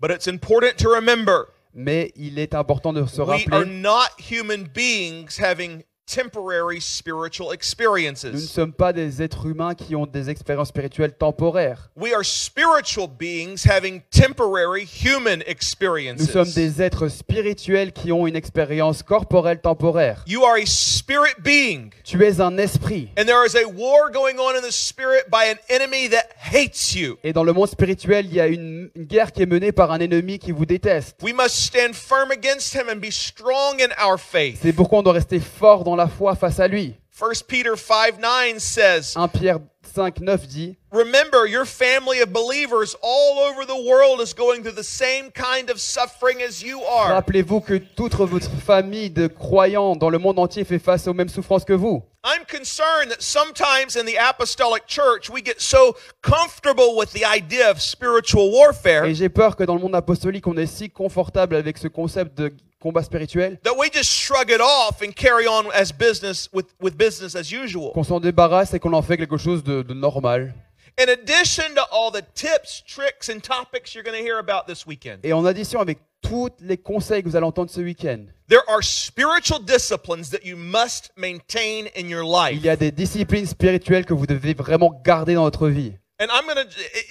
but it's important to remember
mais il est important de se
we are
rappeler,
not human beings having temporary spiritual
nous ne
experiences.
sommes pas des êtres humains qui ont des expériences spirituelles temporaires.
We are spiritual beings having temporary human
Nous sommes
experiences.
des êtres spirituels qui ont une expérience corporelle temporaire.
You are a spirit being.
Tu es un esprit.
And there is a war going on in the spirit by an enemy that hates you.
Et dans le monde spirituel, il y a une, une guerre qui est menée par un ennemi qui vous déteste.
We must stand firm against him and be strong in our faith.
C'est pourquoi on doit rester fort dans la foi face à lui.
1 Peter 5 9 says,
1 Pierre 5, 9 dit
Remember, your family of believers all over the world is going through the same kind of suffering as you are.
Rappelez-vous que toute votre famille de croyants dans le monde entier fait face aux mêmes souffrances que vous.
I'm concerned that sometimes in the apostolic church we get so comfortable with the idea of spiritual warfare
Et j'ai peur que dans le monde apostolique, on est si confortable avec ce concept de combat spirituel,
that we just shrug it off and carry on as business with, with business as usual.
qu'on s'en débarrasse et qu'on en fait quelque chose de, de normal.
In addition to all the tips, tricks, and topics you're going to hear about this weekend,
Et en addition avec tous les conseils que vous allez entendre ce week-end,
there are spiritual disciplines that you must maintain in your life.
il y a des disciplines spirituelles que vous devez vraiment garder dans votre vie.
And I'm to,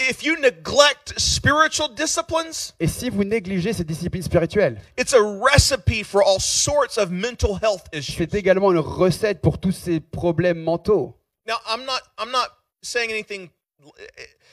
if you neglect spiritual disciplines,
Et si vous négligez ces disciplines spirituelles,
it's a recipe for all sorts of mental health issues.
c'est également une recette pour tous ces problèmes mentaux.
Now, I'm not, I'm not saying anything.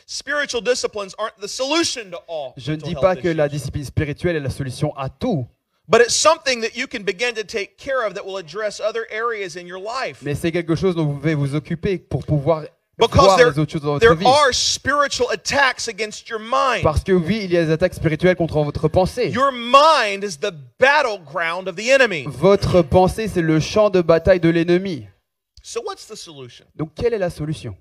Spiritual disciplines aren't the solution to all.
Je ne dis pas que la discipline spirituelle est la solution à tout,
But it's something that you can begin to take care of that will address other areas in your life.
mais c'est quelque chose dont vous devez vous occuper pour pouvoir
Because
voir
there,
les autres choses dans votre
there
vie.
are spiritual attacks against your mind.
Parce que oui, il y a des attaques spirituelles contre votre pensée.
Your mind is the battleground of the enemy.
Votre pensée, c'est le champ de bataille de l'ennemi.
So, what's the solution?
Donc, quelle est la solution?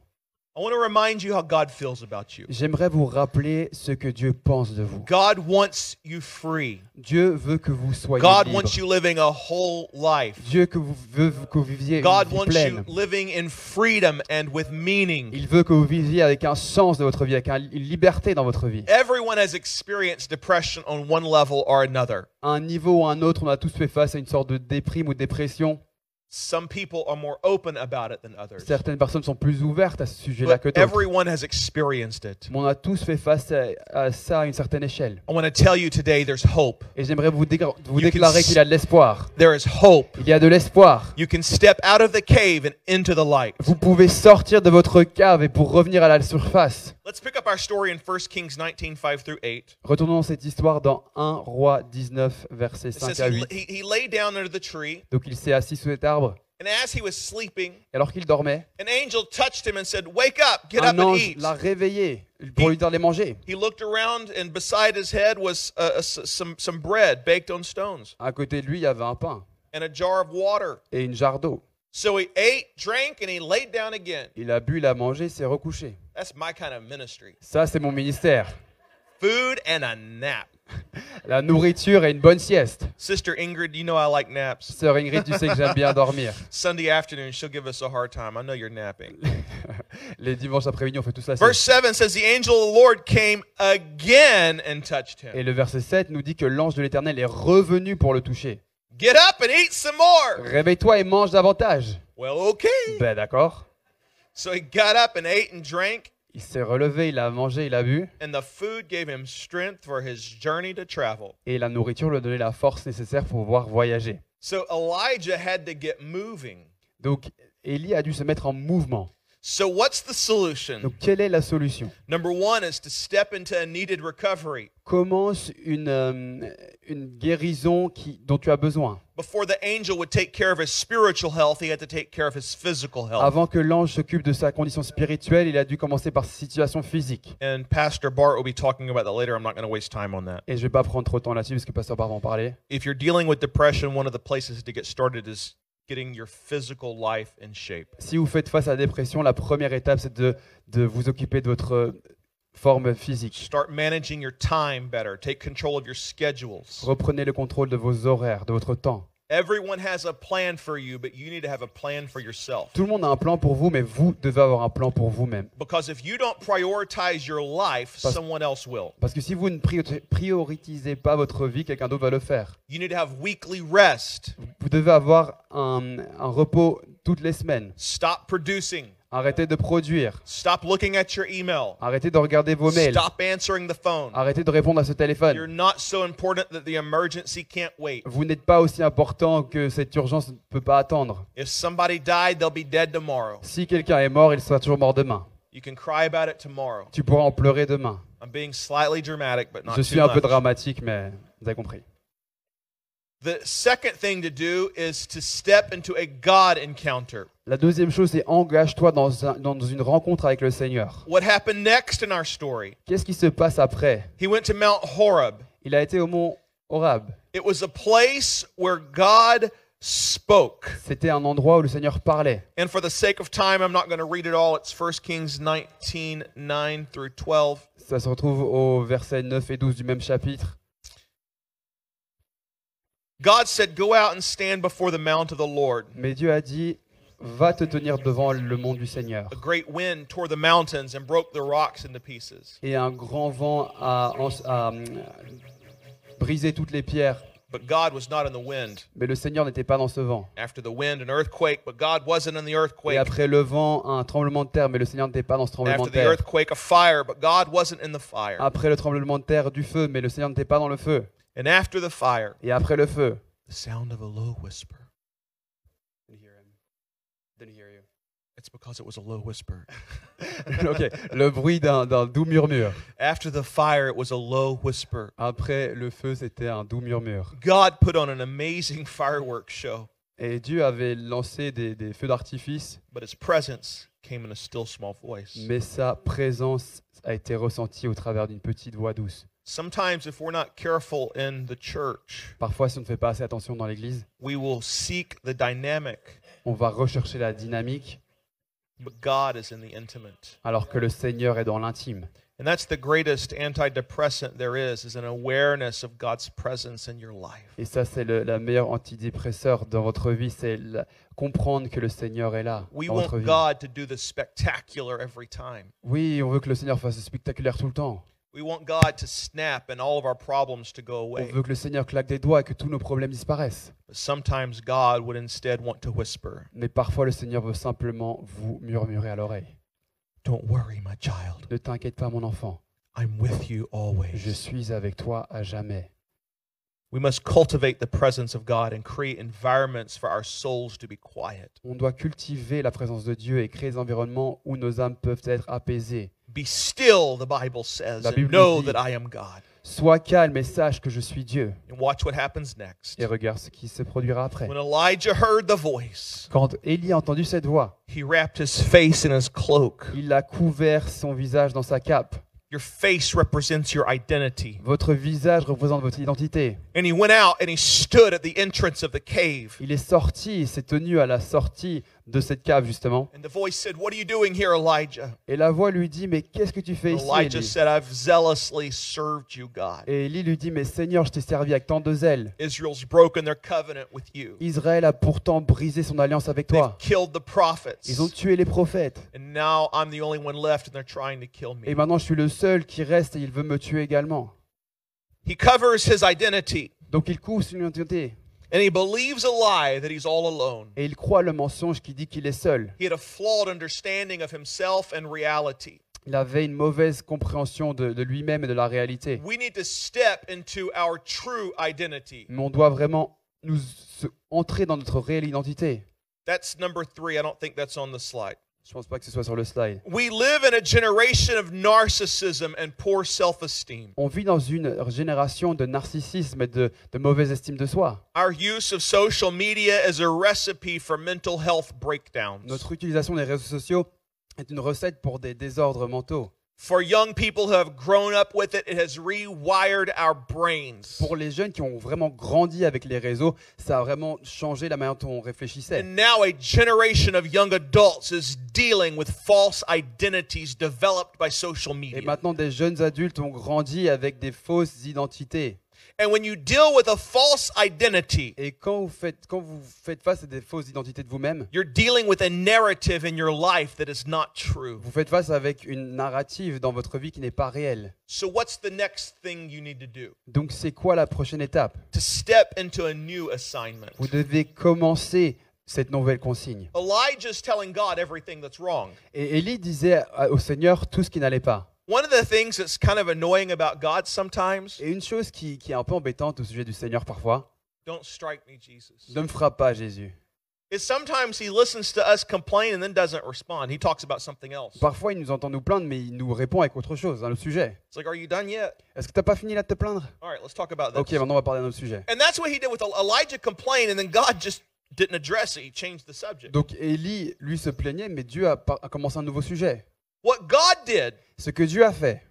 I want to remind you how God feels about you.
J'aimerais vous rappeler ce que Dieu pense de vous.
God wants you free.
Dieu veut que vous soyez
God
libre.
wants you living a whole life.
Dieu que vous veut que vous viviez
God
une vie
wants
pleine.
you living in freedom and with meaning.
Il veut que vous viviez avec un sens de votre vie, avec un- une liberté dans votre vie.
Everyone has experienced depression on one level or another.
À un niveau ou à un autre, on a tous fait face à une sorte de déprime ou de dépression.
Some people are more open about it than others.
Certaines personnes sont plus ouvertes à ce sujet-là que
everyone has experienced it.
Mais on a tous fait face à, à ça à une certaine échelle.
I want to tell you today there's hope.
Et j'aimerais vous, déclarer qu'il y a de l'espoir.
There is hope.
Il y a de l'espoir.
You can step out of the cave and into the light.
Vous pouvez sortir de votre cave et pour revenir à la surface.
Let's pick up our story in 1 Kings 19 5 through 8.
Retournons cette histoire dans 1 Roi 19, versets
It
5
says
à
he,
8.
he, he lay down under the tree,
Donc il s'est assis sous cet arbre.
And as he was sleeping,
Et alors qu'il dormait,
an angel touched him and said, Wake up, get
un
up and
ange
eat.
l'a réveillé pour lui dire de manger.
He looked around, and beside his head was uh, s- some, bread baked on stones
À côté de lui, il y avait un pain
and a jar of water.
et une jarre d'eau.
So he ate, drank, and he laid down again.
Il a bu, il a mangé, il s'est recouché.
That's my kind of ministry.
Ça, c'est mon ministère.
Food and a nap.
La nourriture et une bonne sieste.
Sister Ingrid, you know I like naps.
Sœur Ingrid, tu sais que j'aime bien dormir.
Sunday afternoon, she'll give us a hard time. I know you're napping.
Les dimanches après-midi, on fait tout ça.
Verse 7 says, The angel of the Lord came again and touched him.
Et le verset 7 nous dit que l'ange de l'Éternel est revenu pour le toucher.
Get up and eat some more.
Réveille-toi et mange davantage.
Well, okay.
Ben d'accord.
So he got up and ate and drank,
Il s'est relevé, il a mangé, il a bu.
and the food gave him strength for his journey to travel.
Et la nourriture lui a donné la force nécessaire pour pouvoir voyager.
So Elijah had to get moving.
Donc Élie a dû se mettre en mouvement.
So what's the solution?
Donc quelle est la solution
Number one is to step into a needed recovery.
Commence une, euh, une guérison qui, dont tu as besoin.
Before the angel would take care of his spiritual health, he had to take care of his physical health.
Avant que l'ange s'occupe de sa condition spirituelle, il a dû commencer par sa situation physique.
And Pastor Bart will be talking about that later. I'm not going to waste time on that.
Et je vais pas prendre trop de temps là-dessus parce que Pasteur Bar va en parler.
If you're dealing with depression, one of the places to get started is getting your physical life in shape.
Si vous faites face à la dépression, la première étape, c'est de, de vous occuper de votre forme physique.
Start managing your time better. Take control of your schedules.
Reprenez le contrôle de vos horaires, de votre temps.
Everyone has a plan for you, but you need to have a plan for yourself.
Tout le monde a un plan pour vous, mais vous devez avoir un plan pour vous-même.
Because if you don't prioritize your life,
Parce-
someone else will.
Parce que si vous ne priori- prioritisez pas votre vie, quelqu'un d'autre va le faire.
You need to have weekly rest.
Vous devez avoir un, un repos toutes les semaines.
Stop producing.
Arrêtez de produire.
Stop looking at your email.
Arrêtez de regarder vos mails.
Stop answering the phone.
Arrêtez de répondre à ce
You're
téléphone.
not so important that the emergency can't wait.
Vous n'êtes pas aussi important que cette urgence ne peut pas attendre.
If somebody died, they'll be dead tomorrow.
Si quelqu'un est mort, il sera toujours mort demain.
You can cry about it tomorrow.
Tu pourras en pleurer demain.
I'm being slightly dramatic, but not
Je
too
suis un peu
much.
dramatique, mais vous avez compris.
The second thing to do is to step into a God encounter.
La deuxième chose, c'est engage-toi dans, un- dans une rencontre avec le Seigneur.
What happened next in our story?
Qu'est-ce qui se passe après?
He went to Mount Horeb.
Il a été au mont Horeb.
It was a place where God spoke.
C'était un endroit où le Seigneur parlait.
And for the sake of time, I'm not going to read it all. It's 1 Kings 19 9 through 12.
Ça se retrouve au verset 9 et 12 du même chapitre.
God said, Go out and stand before the mount of the Lord.
Mais Dieu a dit, va te tenir devant le mont du Seigneur.
A great wind tore the mountains and broke the rocks into pieces.
Et un grand vent a, a, a, brisé toutes les pierres.
But God was not in the wind.
Mais le Seigneur n'était pas dans ce vent.
After the wind, an earthquake, but God wasn't in the
Et après le vent, un tremblement de terre, mais le Seigneur n'était pas dans ce tremblement
After
de
the
terre.
earthquake, a fire, but God wasn't in the fire.
Après le tremblement de terre, du feu, mais le Seigneur n'était pas dans le feu.
And after the fire,
Et après le feu,
the sound of a low whisper. It's because it was a low whisper.
Ok, le bruit d'un d'un doux murmure.
After the fire, it was a low whisper.
Après le feu, c'était un doux murmure.
God put on an amazing fireworks show,
Et Dieu avait lancé des, des feux d'artifice,
but his presence came in a still small voice.
mais sa présence a été ressentie au travers d'une petite voix douce.
Sometimes, if we're not careful in the church,
Parfois, si on ne fait pas assez attention dans l'Église,
we will seek the dynamic,
on va rechercher la dynamique,
but God is in the intimate.
alors que le Seigneur est dans l'intime.
And that's the greatest antidepressant there is, is an awareness of God's presence in your life.
Et ça, c'est le la meilleure antidépresseur dans votre vie, c'est la- comprendre que le Seigneur est là
We
dans votre
want
vie.
God to do the spectacular every time.
Oui, on veut que le Seigneur fasse spectaculaire tout le temps.
We want God to snap and all of our problems to go
On
away.
veut que le Seigneur claque des doigts et que tous nos problèmes disparaissent.
But sometimes God would instead want to whisper,
Mais parfois, le Seigneur veut simplement vous murmurer à l'oreille.
Don't worry, my child.
Ne t'inquiète pas, mon enfant.
I'm with you
Je suis avec toi à jamais.
We must cultivate the presence of God and create environments for our souls to be quiet.
On doit cultiver la présence de Dieu et créer des environnements où nos âmes peuvent être apaisées.
Be still, the Bible says,
La
and
Bible
know
dit-
that I am God.
Sois calme et sache que je suis Dieu.
And watch what happens next.
Et regarde ce qui se produira après.
When Elijah heard the voice,
Quand Élie a entendu cette voix,
he wrapped his face in his cloak.
il a couvert son visage dans sa cape.
Your face represents your identity.
Votre visage représente votre identité.
And he went out and he stood at the entrance of the cave.
Il est sorti, s'est tenu à la sortie de cette cave justement.
And the voice said, What are you doing here, Elijah?
Et la voix lui dit, mais qu'est-ce que tu fais ici
Elijah
Élie?
said, I've zealously served you, God.
Et Élie lui dit, mais Seigneur, je t'ai servi avec tant de zèle.
Israel's broken their covenant with you.
Israël a pourtant brisé son alliance avec toi. Ils ont tué les prophètes.
And now I'm the only one left and they're trying to kill
Et
me.
maintenant, je suis le seul qui reste et il veut me tuer également. Donc il couvre son identité.
And he believes a lie that he's all alone.
Et il croit le mensonge qui dit qu'il est seul.
He had a flawed understanding of himself and reality.
Il avait une mauvaise compréhension de, de lui-même et de la réalité.
We need to step into our true identity.
Mais on doit vraiment nous se- entrer dans notre réelle identité.
That's number three. I don't think that's on the slide.
Je pense pas que ce soit sur le slide.
We live in a generation of narcissism and poor self esteem.
On vit dans une génération de narcissisme et de, de mauvaise estime de soi.
Our use of social media is a recipe for mental health breakdowns.
Notre utilisation des réseaux sociaux est une recette pour des désordres mentaux.
For young people who have grown up with it, it has rewired our brains.
Pour les jeunes qui ont vraiment grandi avec les réseaux, ça a vraiment changé la manière dont on réfléchissait.
And now a generation of young adults is dealing with false identities developed by social
Et
media.
maintenant, des jeunes adultes ont grandi avec des fausses identités.
And when you deal with a false identity,
Et quand vous faites, quand vous faites face à des fausses identités de vous-même,
you're dealing with a narrative in your life that is not true.
vous faites face avec une narrative dans votre vie qui n'est pas réelle.
So, what's the next thing you need to do?
Donc, c'est quoi la prochaine étape?
To step into a new assignment.
Vous devez commencer cette nouvelle consigne.
Elijah's telling God everything that's wrong.
Et Élie disait au Seigneur tout ce qui n'allait pas.
One of the things that's kind of annoying about God sometimes,
Et une chose qui, qui est un peu embêtante au sujet du Seigneur parfois,
don't strike me, Jesus,
ne me frappe pas Jésus.
is sometimes he listens to us complain and then doesn't respond. He talks about something else.
Parfois, il nous entend nous plaindre, mais il nous répond avec autre chose, un autre sujet.
It's like, are you done yet?
Est-ce que t'as pas fini là de te plaindre?
All right, let's talk about this.
Ok, maintenant on va parler d'un autre sujet.
And that's what he did with El- Elijah complained, and then God just didn't address it. He changed the subject.
Donc Élie, lui, se plaignait, mais Dieu a, par- a commencé un nouveau sujet.
What God did,
Ce que Dieu a fait,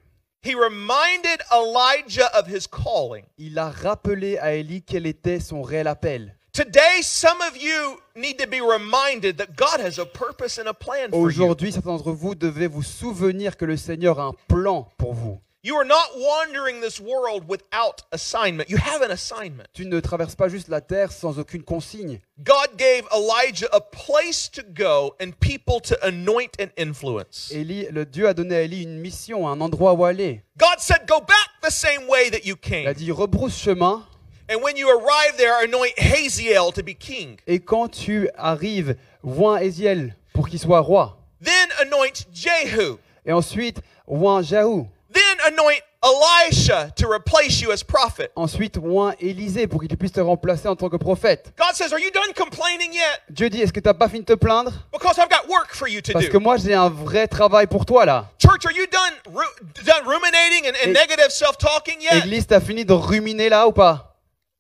he reminded Elijah of his calling.
il a rappelé à Élie quel était son réel appel.
Today, some of you need to be reminded that God has a purpose and a plan for you.
Aujourd'hui, certains d'entre vous devez vous souvenir que le Seigneur a un plan pour vous.
You are not wandering this world without assignment. You have an assignment.
Tu ne traverses pas juste la terre sans aucune consigne.
God gave Elijah a place to go and people to anoint and influence.
Élie, le Dieu a donné à Élie une mission, un endroit où aller.
God said, Go back the same way that you
Il a
came.
dit rebrousse chemin
And when you arrive there, anoint Haziel to be king.
et quand tu arrives, vois Éziel pour qu'il soit roi.
Then anoint Jehu.
Et ensuite, vois Jahou.
Then anoint Elisha to replace you as prophet.
Ensuite, vois Élisée pour qu'il puisse te remplacer en tant que prophète.
God says, Are you done complaining yet?
Dieu dit, est-ce que tu n'as pas fini de te plaindre?
Because I've got work for you to
Parce que moi, j'ai un vrai travail pour toi là.
Church, are you done, ru- done ruminating and, and
Et-
negative self talking yet?
Église, t'as fini de ruminer là ou pas?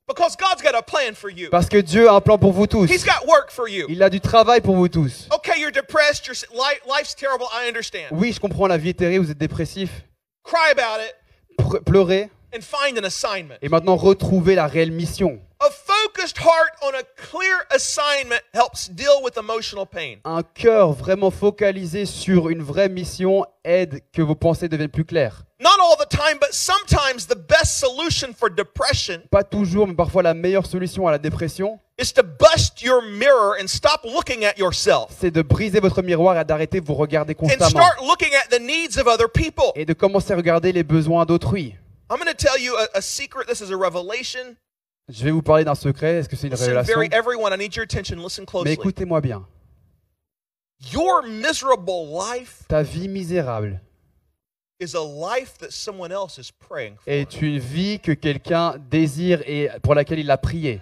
Because God's got a plan for you.
Parce que Dieu a un plan pour vous tous.
He's got work for you.
Il a du travail pour vous tous.
Okay, you're depressed. Your life's terrible. I understand.
Oui, je comprends, la vie est terrible, vous êtes dépressif.
Cry about it
Pre- pleurez.
and find an assignment.
Et maintenant, retrouvez la réelle mission.
A focused heart on a clear assignment helps deal with emotional pain.
Un cœur vraiment focalisé sur une vraie mission aide que vos pensées deviennent plus claires.
Not all the time, but sometimes the best solution for depression
Pas toujours, mais parfois la meilleure solution à la dépression,
is to bust your mirror and stop looking at yourself
c'est de briser votre miroir et d'arrêter de vous regarder
and
constamment.
start looking at the needs of other people.
Et de commencer à regarder les besoins d'autrui.
I'm going to tell you a, a secret. This is a revelation.
Je vais vous parler d'un secret. Est-ce que c'est une
Listen
révélation?
very everyone. I need your attention. Listen
Mais
closely.
écoutez-moi bien.
Your miserable life
Ta vie misérable
is a life that someone else is praying for.
est une vie que quelqu'un désire et pour laquelle il a prié.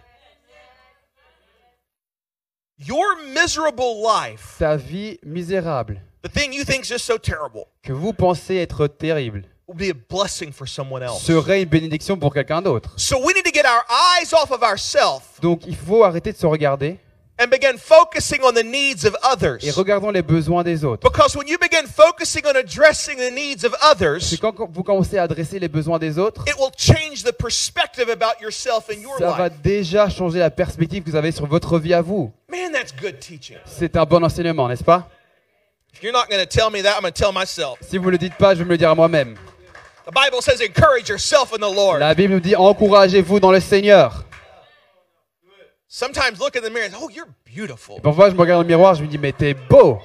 Your miserable life,
Ta vie misérable,
the thing you think is just so terrible,
que vous pensez être terrible,
be a blessing for someone else.
serait une bénédiction pour quelqu'un d'autre.
So we need to get our eyes off of ourselves
Donc il faut arrêter de se regarder
and begin focusing on the needs of
et regardons les besoins des autres.
Because when you begin focusing on addressing the needs of others,
C'est quand vous commencez à adresser les besoins des autres,
it will change the perspective about yourself and your
ça va
life.
déjà changer la perspective que vous avez sur votre vie à vous.
Man, that's good teaching.
C'est un bon enseignement, n'est-ce pas?
If you're not going to tell me that, I'm going to tell myself.
Si vous ne le dites pas, je vais me le dire à moi-même.
The Bible says, encourage yourself in the Lord.
La Bible nous dit encouragez-vous dans le Seigneur.
Sometimes look in the mirror and say, oh, you're beautiful.
Parfois, je me regarde dans le miroir, je me dis mais t'es beau.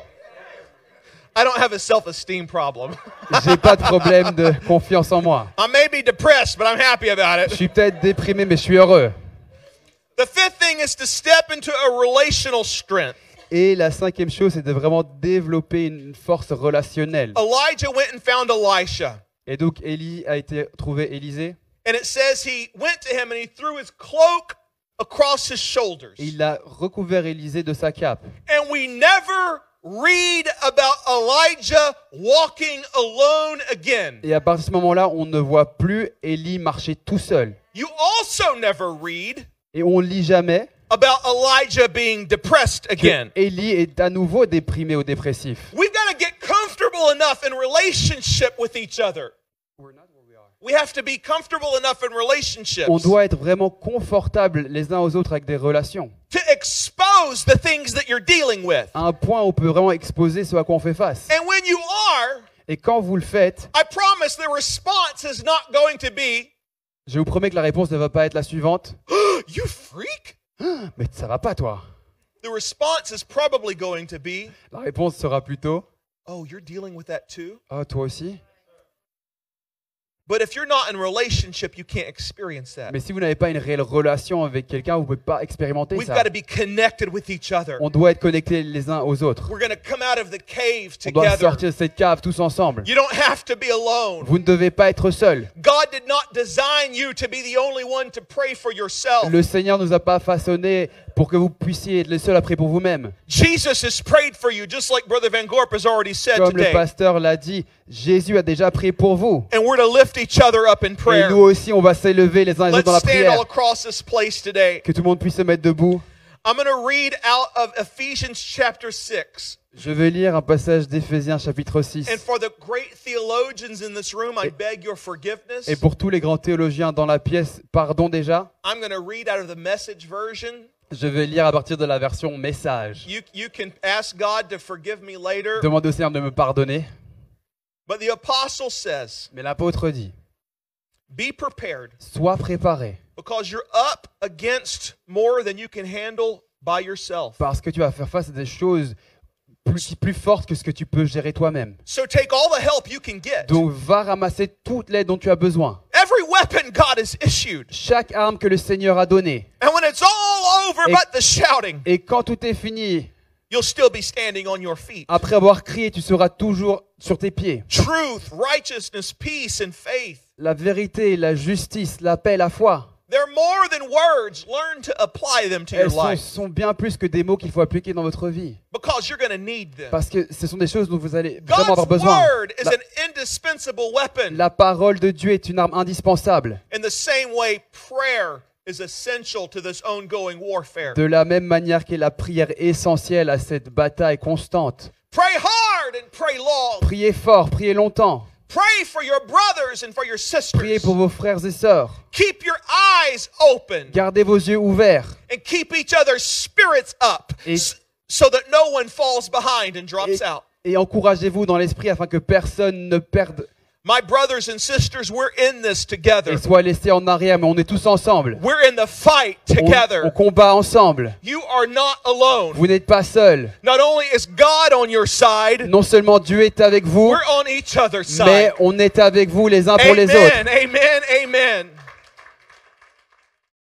I don't have a self esteem problem.
J'ai pas de problème de confiance en moi.
I may be depressed, but I'm happy about
Je
it.
suis peut-être déprimé, mais je suis heureux.
The fifth thing is to step into a relational strength.
Et la cinquième chose, c'est de vraiment développer une force relationnelle.
Elijah went and found Elisha.
Et donc, Élie a été trouvé Élisée.
And it says he went to him and he threw his cloak across his shoulders.
Et il a recouvert Élisée de sa cape.
And we never read about Elijah walking alone again.
Et à partir de ce moment-là, on ne voit plus Élie marcher tout seul.
You also never read
Et on lit jamais
about Elijah being depressed again.
Élie est à nouveau déprimé ou dépressif.
We've got to get comfortable enough in relationship with each other. We have to be comfortable enough in relationships
On doit être vraiment confortable les uns aux autres avec des relations.
to expose the things that you're dealing with.
À un point où on peut vraiment exposer ce à quoi on fait face.
And when you are,
Et quand vous le faites,
I promise the response is not going to be,
je vous promets que la réponse ne va pas être la suivante.
You freak?
Mais ça va pas toi.
The response is probably going to be,
La réponse sera plutôt
Oh, you're dealing with that too?
Ah, toi aussi
But if you're not in relationship, you can't experience that.
Mais si vous n'avez pas une réelle relation avec quelqu'un, vous ne pouvez pas expérimenter
We've
ça.
got to be connected with each other.
On doit être connectés les uns aux autres.
We're going to come out of the cave
On doit
together.
sortir de cette cave tous ensemble.
You don't have to be alone.
Vous ne devez pas être seul.
God did not design you to be the only one to pray for yourself.
Le Seigneur ne nous a pas façonnés pour que vous puissiez être les seuls à prier pour vous-même.
Jesus has prayed for you, just like Brother Van Gorp has already said
Comme le pasteur l'a dit, Jésus a déjà prié pour vous.
And we're to lift each other up in
Et
prayer.
nous aussi, on va s'élever les uns les autres dans la
stand
prière.
all across this place today.
Que tout le monde puisse se mettre debout.
I'm going to read out of Ephesians chapter 6.
Je vais lire un passage d'Éphésiens chapitre 6.
And for the great theologians in this room, I beg your forgiveness.
Et pour tous les grands théologiens dans la pièce, pardon déjà.
I'm going to read out of the message version.
Je vais lire à partir de la version message.
You, you can ask God to forgive me later.
Demandez au Seigneur de me pardonner.
But the apostle says,
Mais l'apôtre dit,
be prepared
sois préparé,
because you're up against more than you can handle by yourself.
parce que tu vas faire face à des choses plus, plus fortes que ce que tu peux gérer toi-même.
So take all the help you can get.
Donc va ramasser toute l'aide dont tu as besoin.
Every weapon God has issued.
Chaque arme que le Seigneur a donnée.
And when it's all over
Et-
but the shouting,
Et quand tout est fini,
you'll still be standing on your feet.
après avoir crié, tu seras toujours sur tes pieds.
Truth, righteousness, peace, and faith.
La vérité, la justice, la paix, la foi,
They're more than words. Learn to apply them to your
elles sont, bien plus que des mots qu'il faut appliquer dans votre vie.
because you're going to need them.
Parce que ce sont des choses dont vous allez vraiment avoir besoin.
word is
La,
an indispensable weapon.
la parole de Dieu est une arme indispensable.
In the same way, prayer is essential to this ongoing warfare.
De la même manière que la prière essentielle à cette bataille constante.
Pray hard and pray long.
Priez fort, priez longtemps.
Pray for your brothers and for your
Priez
sisters.
pour vos frères et sœurs.
Keep your eyes open
Gardez vos yeux ouverts.
and keep each other's spirits up
Et-
so that no one falls behind and drops
Et,
out.
et encouragez-vous dans l'esprit afin que personne ne perde
My brothers and sisters, we're in this together.
et soit laissé en arrière, mais on est tous ensemble.
We're in the fight together.
on combat ensemble.
You are not alone.
Vous n'êtes pas seul.
Not only is God on your side,
Non seulement Dieu est avec vous,
we're on each other's side.
mais on est avec vous les uns pour les autres.
Amen. Amen. Amen.